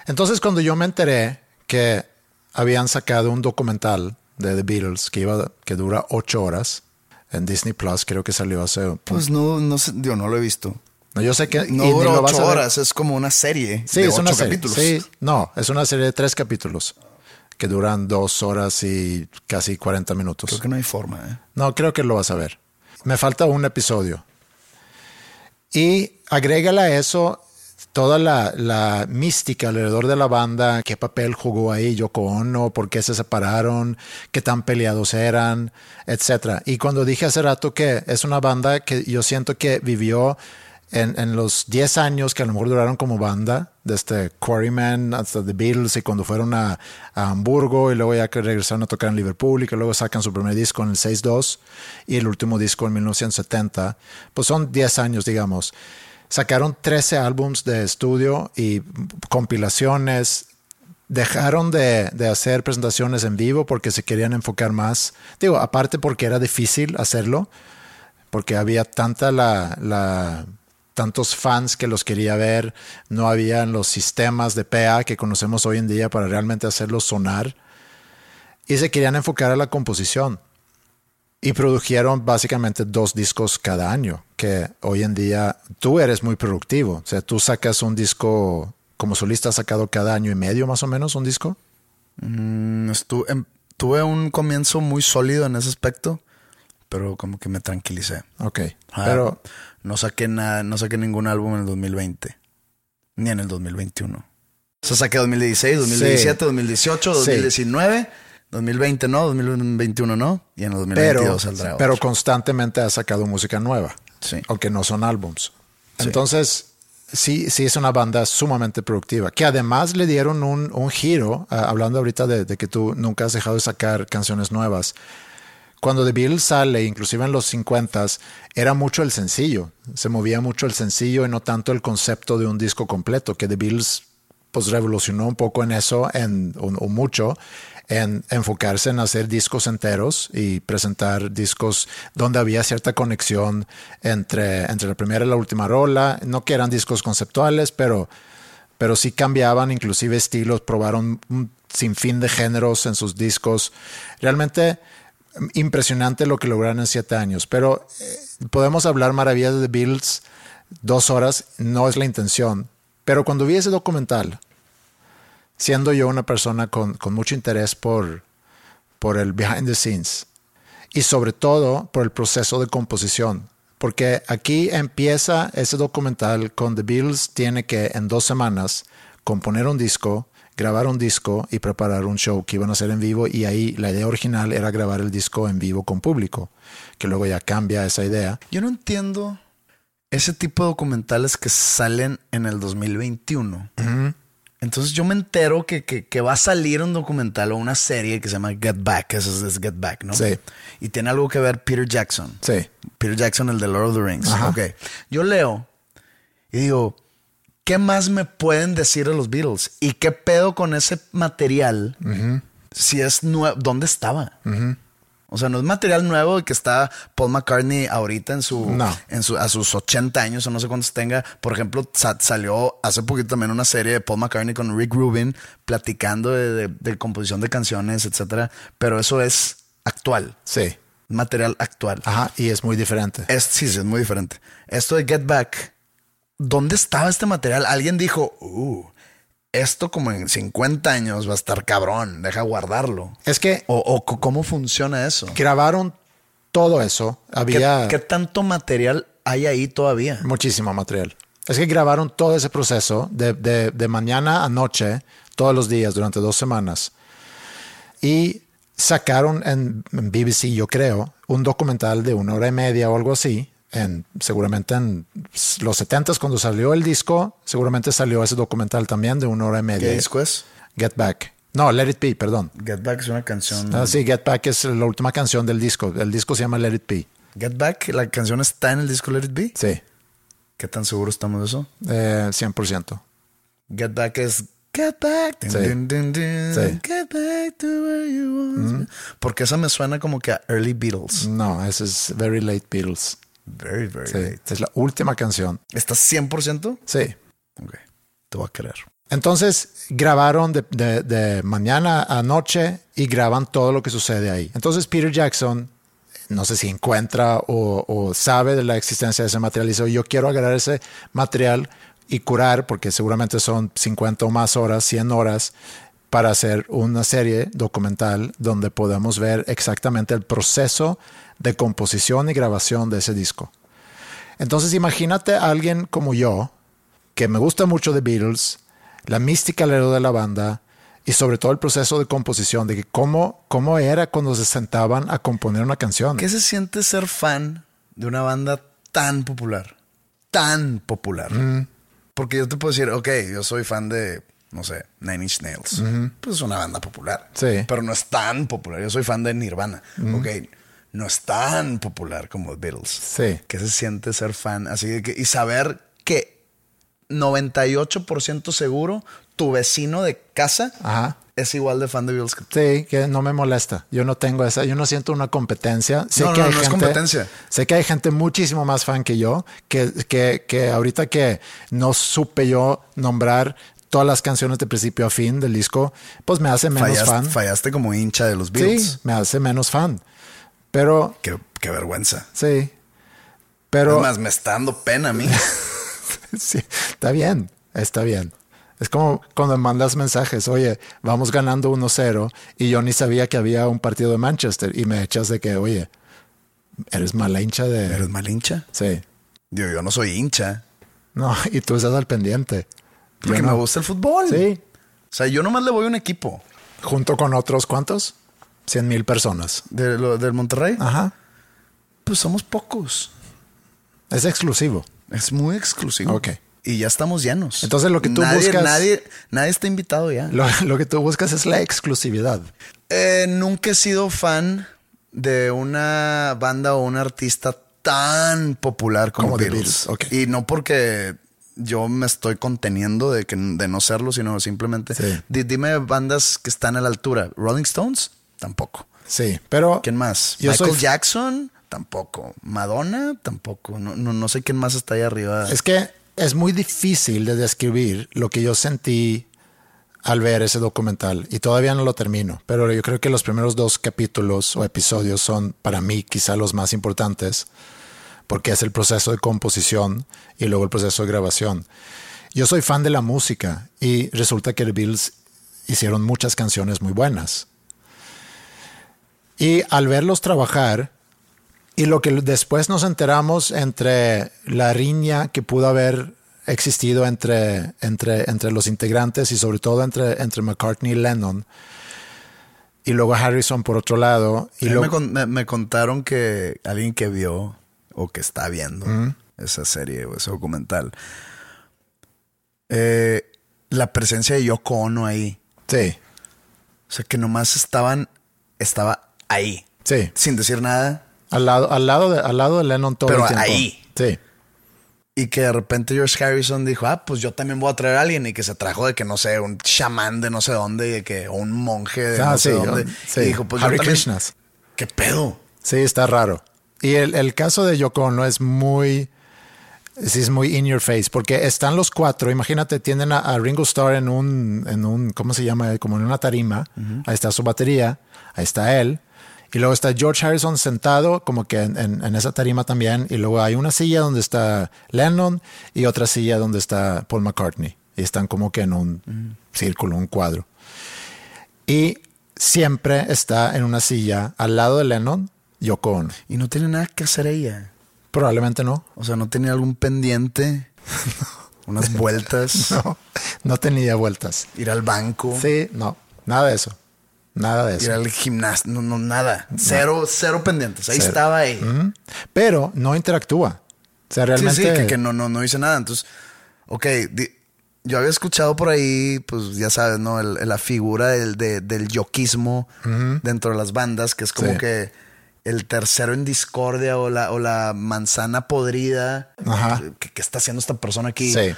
Entonces, cuando yo me enteré que habían sacado un documental de The Beatles que, iba, que dura ocho horas en Disney Plus, creo que salió hace. Pues no, no sé, yo no lo he visto. No, yo sé que. No dura ocho horas, es como una serie. Sí, es una serie. Sí, no, es una serie de tres capítulos que duran dos horas y casi 40 minutos. Creo que no hay forma. ¿eh? No, creo que lo vas a ver. Me falta un episodio. Y agrégale a eso toda la, mística alrededor de la banda, qué papel jugó ahí Yoko Ono, por qué se separaron, qué tan peleados eran, etc. Y cuando dije hace rato que es una banda que yo siento que vivió en, los 10 años que a lo mejor duraron como banda, desde Quarryman hasta The Beatles y cuando fueron a, Hamburgo y luego ya que regresaron a tocar en Liverpool y que luego sacan su primer disco en el 6-2 y el último disco en 1970, pues son 10 años, digamos. Sacaron 13 álbums de estudio y compilaciones. Dejaron de, hacer presentaciones en vivo porque se querían enfocar más. Digo, aparte porque era difícil hacerlo, porque había tanta la tantos fans que los quería ver, no habían los sistemas de PA que conocemos hoy en día para realmente hacerlos sonar y se querían enfocar a la composición. Y produjeron básicamente dos discos cada año, que hoy en día tú eres muy productivo. O sea, tú sacas un disco, como solista has sacado cada año y medio más o menos un disco. Mm, em, tuve un comienzo muy sólido en ese aspecto, pero como que me tranquilicé. Ok. pero no saqué nada, no saqué ningún álbum en el 2020, ni en el 2021. O sea, saqué 2016, 2017, 2018, 2019, 2020 no, 2021 no, y en el 2022 pero, saldrá Pero constantemente ha sacado música nueva, sí. aunque no son álbums. Entonces, sí, sí es una banda sumamente productiva, que además le dieron un, un giro, ah, hablando ahorita de, de, que tú nunca has dejado de sacar canciones nuevas cuando The Beatles sale, inclusive en los 50 era mucho el sencillo. Se movía mucho el sencillo y no tanto el concepto de un disco completo, que The Beatles pues revolucionó un poco en eso, en, o, mucho, en enfocarse en hacer discos enteros y presentar discos donde había cierta conexión entre, entre la primera y la última rola. No que eran discos conceptuales, pero, pero sí cambiaban inclusive estilos, probaron un sinfín de géneros en sus discos. Realmente impresionante lo que lograron en siete años, pero eh, podemos hablar maravillas de Beatles dos horas, no es la intención. Pero cuando vi ese documental, siendo yo una persona con, mucho interés por, por el behind the scenes y sobre todo por el proceso de composición, porque aquí empieza ese documental con The Beatles tiene que en dos semanas componer un disco, grabar un disco y preparar un show que iban a hacer en vivo y ahí la idea original era grabar el disco en vivo con público, que luego ya cambia esa idea. Yo no entiendo ese tipo de documentales que salen en el 2021 Entonces yo me entero que, que, que va a salir un documental o una serie que se llama Get Back. Eso es, es Get Back, ¿no? Sí. Y tiene algo que ver Peter Jackson. Sí. Peter Jackson, el de Lord of the Rings. Ajá. Ok. Yo leo y digo, ¿qué más me pueden decir de los Beatles? ¿Y qué pedo con ese material? Si es nuevo, ¿dónde estaba? O sea, no es material nuevo que está Paul McCartney ahorita en su, No. en su, a sus 80 años o no sé cuántos tenga. Por ejemplo, sa- salió hace poquito también una serie de Paul McCartney con Rick Rubin platicando de, de- de composición de canciones, etcétera. Pero eso es actual, Sí. material actual. Ajá. Y es muy diferente. Es, sí, sí, es muy diferente. Esto de Get Back, ¿dónde estaba este material? Alguien dijo, uh, esto como en 50 años va a estar cabrón, deja guardarlo. Es que O, cómo funciona eso. grabaron todo eso. ¿Qué, Había qué tanto material hay ahí todavía? muchísimo material. Es que grabaron todo ese proceso de, de- de mañana a noche, todos los días, durante dos semanas. Y sacaron en BBC, yo creo, un documental de una hora y media o algo así. En, seguramente en los 70 cuando salió el disco, seguramente salió ese documental también de una hora y media. ¿Qué disco es? Get Back. No, Let It Be, perdón. Get Back es una canción. Ah, sí, Get Back es la última canción del disco. El disco se llama Let It Be. Get Back, la canción está en el disco Let It Be. Sí, ¿Qué tan seguro estamos de eso? eh, 100%. Get Back es Get Back. Sí. Sí. Get back to where you want. Porque esa me suena como que a Early Beatles. No, ese es Very Late Beatles. Very, very Sí, late. es la última canción. ¿Estás 100%? Sí. Ok, te voy a creer. Entonces grabaron de, de- de mañana a noche y graban todo lo que sucede ahí. Entonces Peter Jackson, no sé si encuentra o, o sabe de la existencia de ese material y dice, yo quiero agarrar ese material y curar, porque seguramente son 50 o más horas, 100 horas, para hacer una serie documental donde podamos ver exactamente el proceso de composición y grabación de ese disco. Entonces imagínate a alguien como yo, que me gusta mucho de Beatles, la mística alrededor de la banda y sobre todo el proceso de composición, de que cómo, cómo era cuando se sentaban a componer una canción. ¿Qué se siente ser fan de una banda tan popular? Tan popular. Porque yo te puedo decir, ok, yo soy fan de, no sé, Nine Inch Nails. Pues es una banda popular. Sí. Pero no es tan popular. Yo soy fan de Nirvana. Ok, no es tan popular como Beatles. Sí. ¿Qué se siente ser fan? Así de que, y saber que 98% seguro tu vecino de casa Ajá. es igual de fan de Beatles que tú. Sí, que no me molesta. Yo no tengo esa, yo no siento una competencia. Sé No, que no, hay no es gente, competencia. Sé que hay gente muchísimo más fan que yo, que, que, que ahorita que no supe yo nombrar todas las canciones de principio a fin del disco, pues me hace menos Fallaste, fan. fallaste como hincha de los Beatles. Sí, me hace menos fan. Pero, Qué, qué vergüenza. sí. Pero, Además, me está dando pena a mí. sí, está bien, está bien. Es como cuando mandas mensajes, oye, vamos ganando 1-0 y yo ni sabía que había un partido de Manchester y me echas de que, oye, eres mala hincha de... ¿Eres mal hincha? Sí. Yo, yo no soy hincha. No, y tú estás al pendiente. Porque no. me gusta el fútbol. Sí. O sea, yo nomás le voy a un equipo. Junto con otros, ¿cuántos? 100 mil personas. De, lo- del Monterrey. Ajá. Pues somos pocos. Es exclusivo. Es muy exclusivo. Ok. Y ya estamos llenos. Entonces, lo que tú nadie, buscas- Nadie, nadie está invitado ya. Lo, lo que tú buscas es la exclusividad. Eh, nunca he sido fan de una banda o un artista tan popular como, Como The Beatles. Y no porque yo me estoy conteniendo de, que, de no serlo, sino simplemente Sí. dime bandas que están a la altura. Rolling Stones, tampoco. Sí, pero... ¿Quién más? Yo Michael soy- Jackson, tampoco. Madonna, tampoco. No, no, no sé quién más está ahí arriba. Es que es muy difícil de describir lo que yo sentí al ver ese documental y todavía no lo termino, pero yo creo que los primeros dos capítulos o episodios son para mí quizá los más importantes porque es el proceso de composición y luego el proceso de grabación. Yo soy fan de la música y resulta que The Beatles hicieron muchas canciones muy buenas. Y al verlos trabajar, y lo que después nos enteramos entre la riña que pudo haber existido entre, entre, entre los integrantes y sobre todo entre, entre McCartney y Lennon, y luego Harrison por otro lado, y luego, me, con- me- me contaron que alguien que vio o que está viendo esa serie o ese documental, eh, la la presencia de Yoko Ono ahí. Sí, O sea, que nomás estaban, estaba ahí, sí. sin decir nada. Al lado, al lado, de, al lado de Lennon todo Pero el tiempo. ahí. Sí. Y que de repente George Harrison dijo, ah, pues yo también voy a traer a alguien. Y que se trajo de que, no sé, un chamán de no sé dónde, y de que o un monje de Ah, no sé dónde. yo- sí. Y dijo, pues yo Hare también- Krishnas. ¿Qué pedo? Sí, está raro. Y el, el caso de Yoko Ono es muy, sí es muy in your face, porque están los cuatro. Imagínate, tienen a, a Ringo Starr en un, en un, ¿cómo se llama? Como en una tarima. Ahí está su batería, ahí está él. Y luego está George Harrison sentado como que en, en- en esa tarima también. Y luego hay una silla donde está Lennon y otra silla donde está Paul McCartney. Y están como que en un círculo, un cuadro. Y siempre está en una silla al lado de Lennon, Yoko Ono. Y no tiene nada que hacer ella. Probablemente no. O sea, no tenía algún pendiente, unas vueltas, No, no tenía vueltas. ir al banco, Sí, no, nada de eso. Nada de ir eso. al gimnasio, no, no, nada. Cero, cero pendientes. Ahí Cero. estaba ahí. Pero no interactúa. O sea, realmente. sí, que, que no, no, no hice nada. Entonces, ok, yo había escuchado por ahí, pues ya sabes, ¿no? El- la figura del, de- del yoquismo dentro de las bandas, que es como Sí. que el tercero en discordia o la, o la manzana podrida. Ajá. Que está haciendo esta persona aquí? Sí.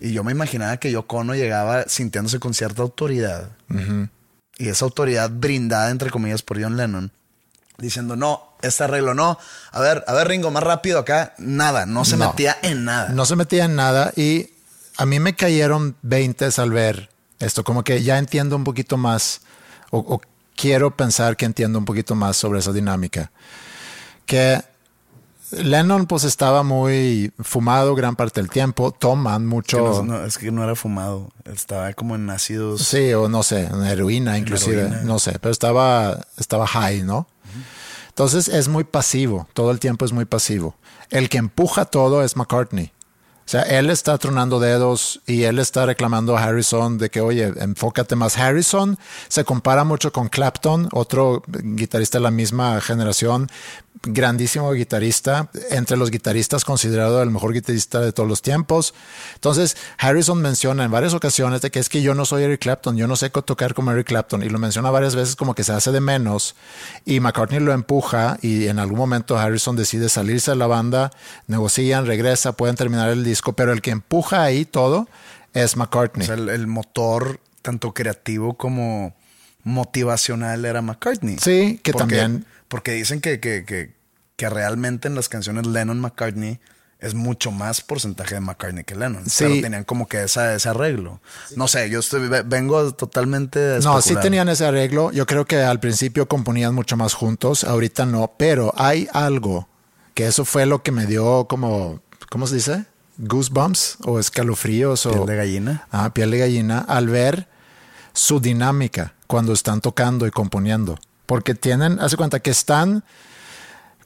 Y yo me imaginaba que Yoko Ono llegaba sintiéndose con cierta autoridad. Y esa autoridad brindada, entre comillas, por John Lennon. Diciendo, no, este arreglo no. A ver, a ver, Ringo, más rápido acá. Nada, no se No. metía en nada. No se metía en nada y a mí me cayeron 20 al ver esto, como que ya entiendo un poquito más o, o quiero pensar que entiendo un poquito más sobre esa dinámica. Que Lennon pues estaba muy fumado gran parte del tiempo, toman Que mucho, no- no, es que no era fumado. Estaba como en ácidos. sí, o no sé, en heroína inclusive, heroína. no sé, pero estaba, estaba high, ¿no? Entonces es muy pasivo, todo el tiempo es muy pasivo. El que empuja todo es McCartney. O sea, él está tronando dedos y él está reclamando a Harrison de que, oye, enfócate más. Harrison se compara mucho con Clapton, otro guitarrista de la misma generación, grandísimo guitarrista, entre los guitarristas considerado el mejor guitarrista de todos los tiempos. Entonces, Harrison menciona en varias ocasiones de que es que yo no soy Eric Clapton, yo no sé tocar como Eric Clapton, y lo menciona varias veces como que se hace de menos, y McCartney lo empuja, y en algún momento Harrison decide salirse de la banda, negocian, regresa, pueden terminar el disco, pero el que empuja ahí todo es McCartney. O sea, el, el motor, tanto creativo como motivacional, era McCartney. Sí, que Porque- también- Porque dicen que, que, que, que realmente en las canciones Lennon-McCartney es mucho más porcentaje de McCartney que Lennon. Sí. Pero tenían como que esa, ese arreglo. No sé, yo estoy, ve- vengo totalmente. de No, sí tenían ese arreglo. Yo creo que al principio componían mucho más juntos, ahorita no, pero hay algo que eso fue lo que me dio como, ¿cómo se dice? Goosebumps o escalofríos o Piel de gallina. Ah, piel de gallina al ver su dinámica cuando están tocando y componiendo. Porque tienen, hace cuenta que están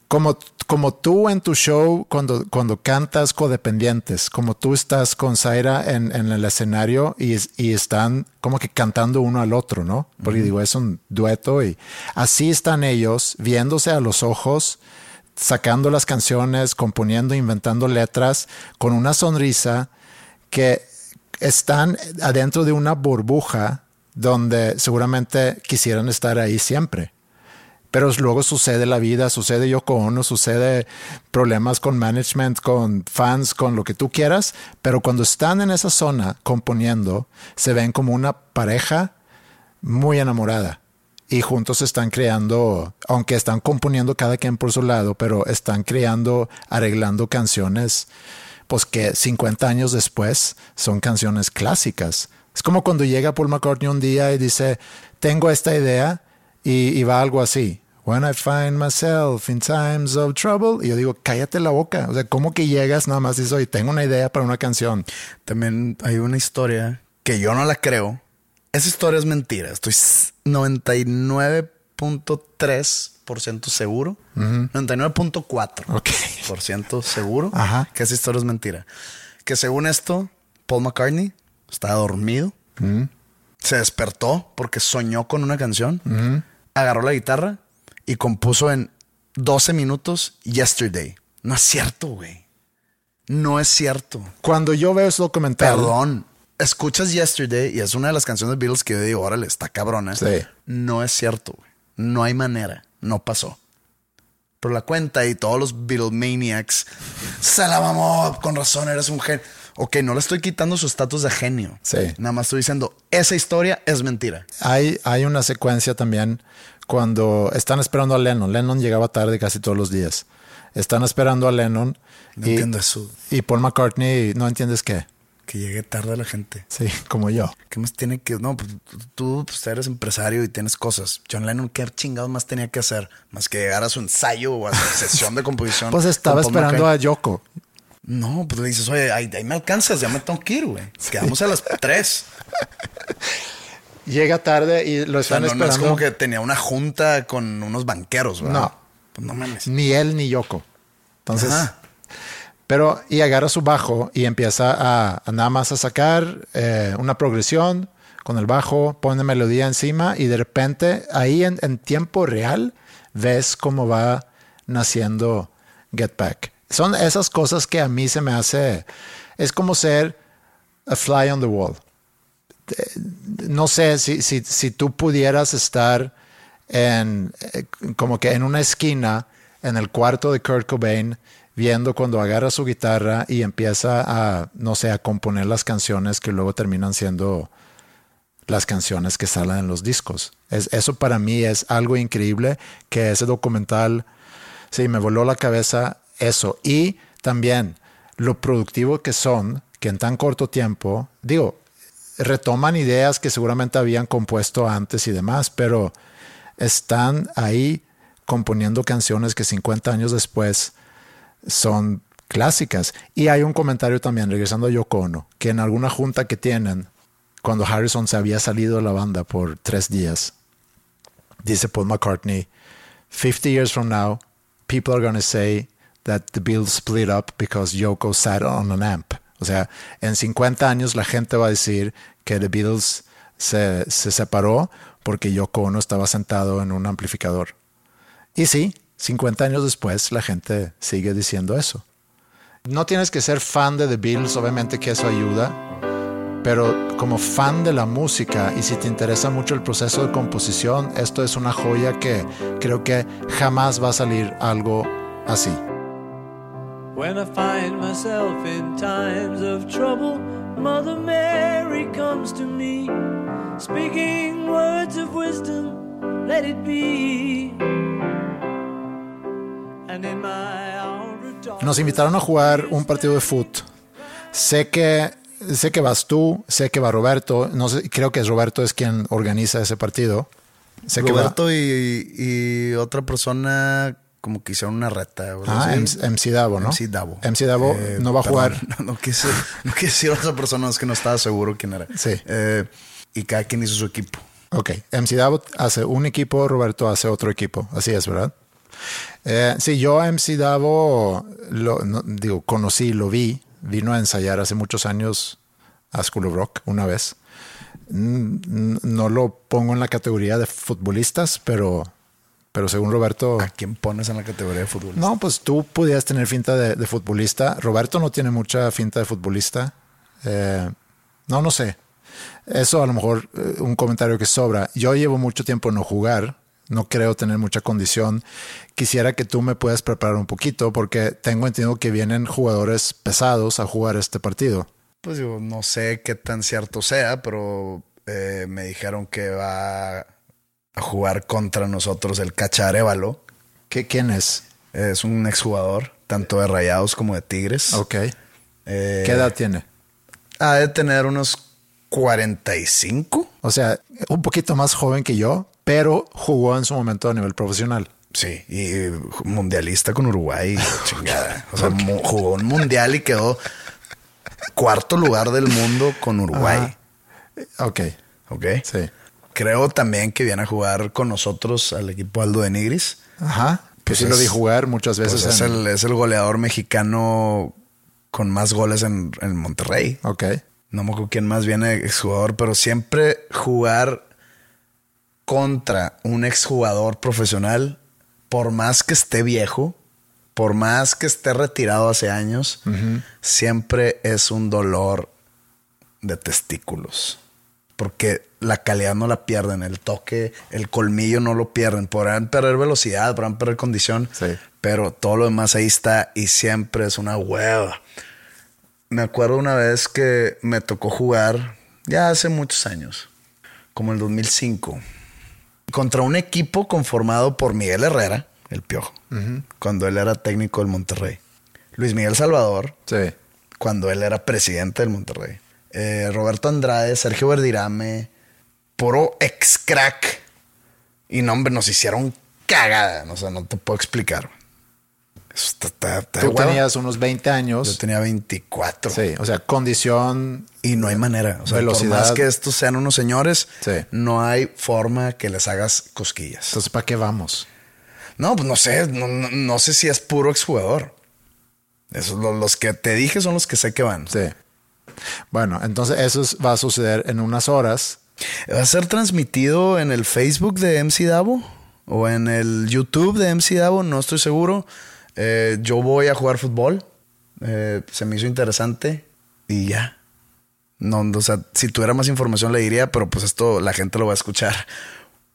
como, como tú en tu show cuando, cuando cantas codependientes, como tú estás con Zaira en, en el escenario y, y están como que cantando uno al otro, ¿no? Porque digo, es un dueto y así están ellos viéndose a los ojos, sacando las canciones, componiendo, inventando letras con una sonrisa que están adentro de una burbuja donde seguramente quisieran estar ahí siempre. Pero luego sucede la vida, sucede Yoko Ono, sucede problemas con management, con fans, con lo que tú quieras. Pero cuando están en esa zona componiendo, se ven como una pareja muy enamorada. Y juntos están creando, aunque están componiendo cada quien por su lado, pero están creando, arreglando canciones, pues que 50 años después son canciones clásicas. Es como cuando llega Paul McCartney un día y dice, tengo esta idea y, y va algo así. When I find myself in times of trouble. Y yo digo, cállate la boca. O sea, ¿cómo que llegas nada más y dices, oye, tengo una idea para una canción? También hay una historia que yo no la creo. Esa historia es mentira. Estoy s- 99.3% seguro. 99.4% Ok. por ciento seguro Ajá. que esa historia es mentira. Que según esto, Paul McCartney estaba dormido. Se despertó porque soñó con una canción. Agarró la guitarra y compuso en 12 minutos Yesterday. No es cierto, güey. No es cierto. Cuando yo veo ese documental. Perdón. escuchas Yesterday y es una de las canciones de Beatles que yo digo, órale, está cabrona. Sí. No es cierto, güey. No hay manera. No pasó. Pero la cuenta y todos los Beatlemaniacs se la mamó. Con razón, eres un genio. Ok, no le estoy quitando su estatus de genio. Sí. Nada más estoy diciendo, esa historia es mentira. Hay, hay una secuencia también cuando están esperando a Lennon. Lennon llegaba tarde casi todos los días. Están esperando a Lennon. No y, eso. y Paul McCartney, ¿no entiendes qué? Que llegue tarde la gente. Sí, como yo. ¿Qué más tiene que.? No, pues, tú pues, eres empresario y tienes cosas. John Lennon, ¿qué chingados más tenía que hacer? Más que llegar a su ensayo o a su sesión de composición. Pues estaba esperando a. Yoko. No, pues le dices, oye, ahí, ahí me alcanzas, ya me tengo que ir, güey. Quedamos a las tres. Llega tarde y lo O sea, están no es esperando. como que tenía una junta con unos banqueros, ¿verdad? No. Pues no mames. Ni él ni Yoko. Entonces, Ajá. pero y agarra su bajo y empieza a, a nada más a sacar eh, una progresión con el bajo, pone melodía encima y de repente ahí en, en tiempo real ves cómo va naciendo Get Back. Son esas cosas que a mí se me hace, es como ser a fly on the wall. No sé si, si, si tú pudieras estar en, eh, como que en una esquina en el cuarto de Kurt Cobain viendo cuando agarra su guitarra y empieza a, no sé, a componer las canciones que luego terminan siendo las canciones que salen en los discos. Es, eso para mí es algo increíble que ese documental, sí, me voló la cabeza eso. Y también lo productivo que son, que en tan corto tiempo, digo, retoman ideas que seguramente habían compuesto antes y demás, pero están ahí componiendo canciones que 50 años después son clásicas. Y hay un comentario también, regresando a Yoko que en alguna junta que tienen, cuando Harrison se había salido de la banda por tres días, dice Paul McCartney, 50 years from now, people are going to say that the Beatles split up because Yoko sat on an amp. O sea, en 50 años la gente va a decir que The Beatles se, se separó porque Yoko Ono estaba sentado en un amplificador. Y sí, 50 años después la gente sigue diciendo eso. No tienes que ser fan de The Beatles, obviamente que eso ayuda, pero como fan de la música y si te interesa mucho el proceso de composición, esto es una joya que creo que jamás va a salir algo así. When I find myself in times of trouble, Mother Mary comes to me, speaking words of wisdom, let it be. And in my hour Nos invitaron a jugar un partido de foot. Sé que sé que vas tú, sé que va Roberto, no sé, creo que es Roberto es quien organiza ese partido. Sé que va Roberto y, y otra persona como que hicieron una reta. o Ah, algo así. MC Davo, ¿no? MC Davo. MC Davo Eh, no va a perdón, jugar. No, no quise, no quise decir a otra persona, es que no estaba seguro quién era. Sí. Eh, y cada quien hizo su equipo. Ok, MC Davo hace un equipo, Roberto hace otro equipo. Así es, ¿verdad? Eh, sí, yo a MC Davo, lo, no, digo, conocí, lo vi. Vino a ensayar hace muchos años a School of Rock una vez. Mm, No lo pongo en la categoría de futbolistas, pero, pero según Roberto... ¿A quién pones en la categoría de fútbol? No, pues tú pudieras tener finta de, de futbolista. Roberto no tiene mucha finta de futbolista. Eh, no, no sé. Eso a lo mejor eh, un comentario que sobra. Yo llevo mucho tiempo no jugar. No creo tener mucha condición. Quisiera que tú me puedas preparar un poquito porque tengo entendido que vienen jugadores pesados a jugar este partido. Pues digo, no sé qué tan cierto sea, pero eh, me dijeron que va a jugar contra nosotros el Cacharévalo. ¿Qué, ¿Quién es? Es un exjugador, tanto de Rayados como de Tigres. Ok. Eh, ¿Qué edad tiene? Ha de tener unos 45. O sea, un poquito más joven que yo, pero jugó en su momento a nivel profesional. Sí, y mundialista con Uruguay, chingada. O sea, jugó un mundial y quedó cuarto lugar del mundo con Uruguay. Ok, Ok. sí. Creo también que viene a jugar con nosotros al equipo Aldo de Nigris. Ajá. Pues, Pues sí lo es- vi jugar muchas veces. Pues es, en- el, es el goleador mexicano con más goles en, en Monterrey. Ok. No me acuerdo quién más viene exjugador, pero siempre jugar contra un exjugador profesional, por más que esté viejo, por más que esté retirado hace años, siempre es un dolor de testículos. Porque la calidad no la pierden, el toque, el colmillo no lo pierden. Podrán perder velocidad, podrán perder condición, Sí. pero todo lo demás ahí está y siempre es una hueva. Me acuerdo una vez que me tocó jugar, ya hace muchos años, como el 2005, contra un equipo conformado por Miguel Herrera, el piojo, cuando él era técnico del Monterrey. Luis Miguel Salvador, Sí. cuando él era presidente del Monterrey. Eh, Roberto Andrade, Sergio Verdirame, puro ex crack. Y no, hombre, nos hicieron cagada. O sea, no te puedo explicar. Eso está- está- está de Tú tenías unos 20 Yo años. tenía 24. Sí, o sea, condición. Y no hay manera. O sea, Velocidad. por más que estos sean unos señores, Sí. no hay forma que les hagas cosquillas. Entonces, ¿para qué vamos? No, pues no sé. No, no- no sé si es puro exjugador. Esos, lo- los que te dije son los que sé que van. Sí. Bueno, entonces eso es- va a suceder en unas horas. ¿Va a ser transmitido en el Facebook de MC Davo? ¿O en el YouTube de MC Davo? No estoy seguro. Eh, yo voy a jugar fútbol. Eh, se me hizo interesante. Y ya. No, o sea, si tuviera más información le diría, pero pues esto la gente lo va a escuchar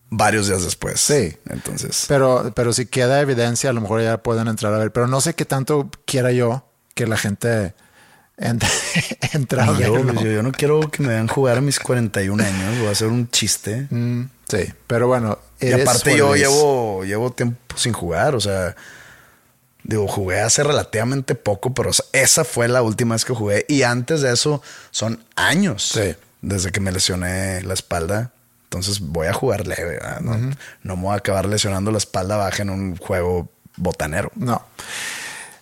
varios días después. Sí. Entonces. Pero, pero si queda evidencia, a lo mejor ya pueden entrar a ver. Pero no sé qué tanto quiera yo que la gente a Y yo, yo, no quiero que me vean jugar a mis 41 años. Voy a hacer un chiste. Mm, sí, pero bueno. Y aparte yo llevo, llevo tiempo sin jugar, o sea, digo, jugué hace relativamente poco, pero esa fue la última vez que jugué. Y antes de eso son años Sí. desde que me lesioné la espalda. Entonces voy a jugar leve, no, no me voy a acabar lesionando la espalda baja en un juego botanero. No.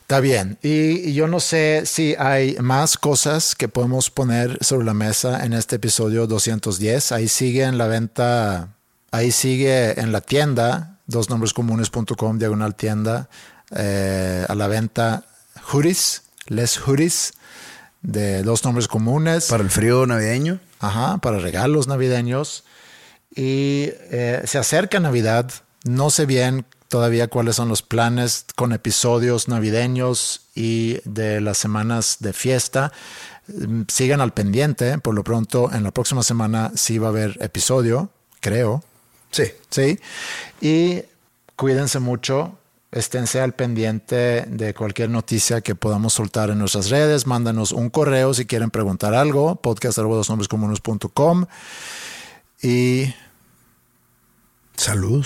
Está bien. Y, y yo no sé si hay más cosas que podemos poner sobre la mesa en este episodio 210. Ahí sigue en la venta, ahí sigue en la tienda, dosnombrescomunes.com, diagonal tienda, eh, a la venta hoodies, les hoodies de dos nombres comunes. Para el frío navideño. Ajá, para regalos navideños. Y eh, se acerca Navidad. No sé bien todavía cuáles son los planes con episodios navideños y de las semanas de fiesta. Mm, Sigan al pendiente. Por lo pronto, en la próxima semana sí va a haber episodio, creo. Sí. Sí. Y cuídense mucho. Esténse al pendiente de cualquier noticia que podamos soltar en nuestras redes. Mándanos un correo si quieren preguntar algo. podcast.com. Y Salud.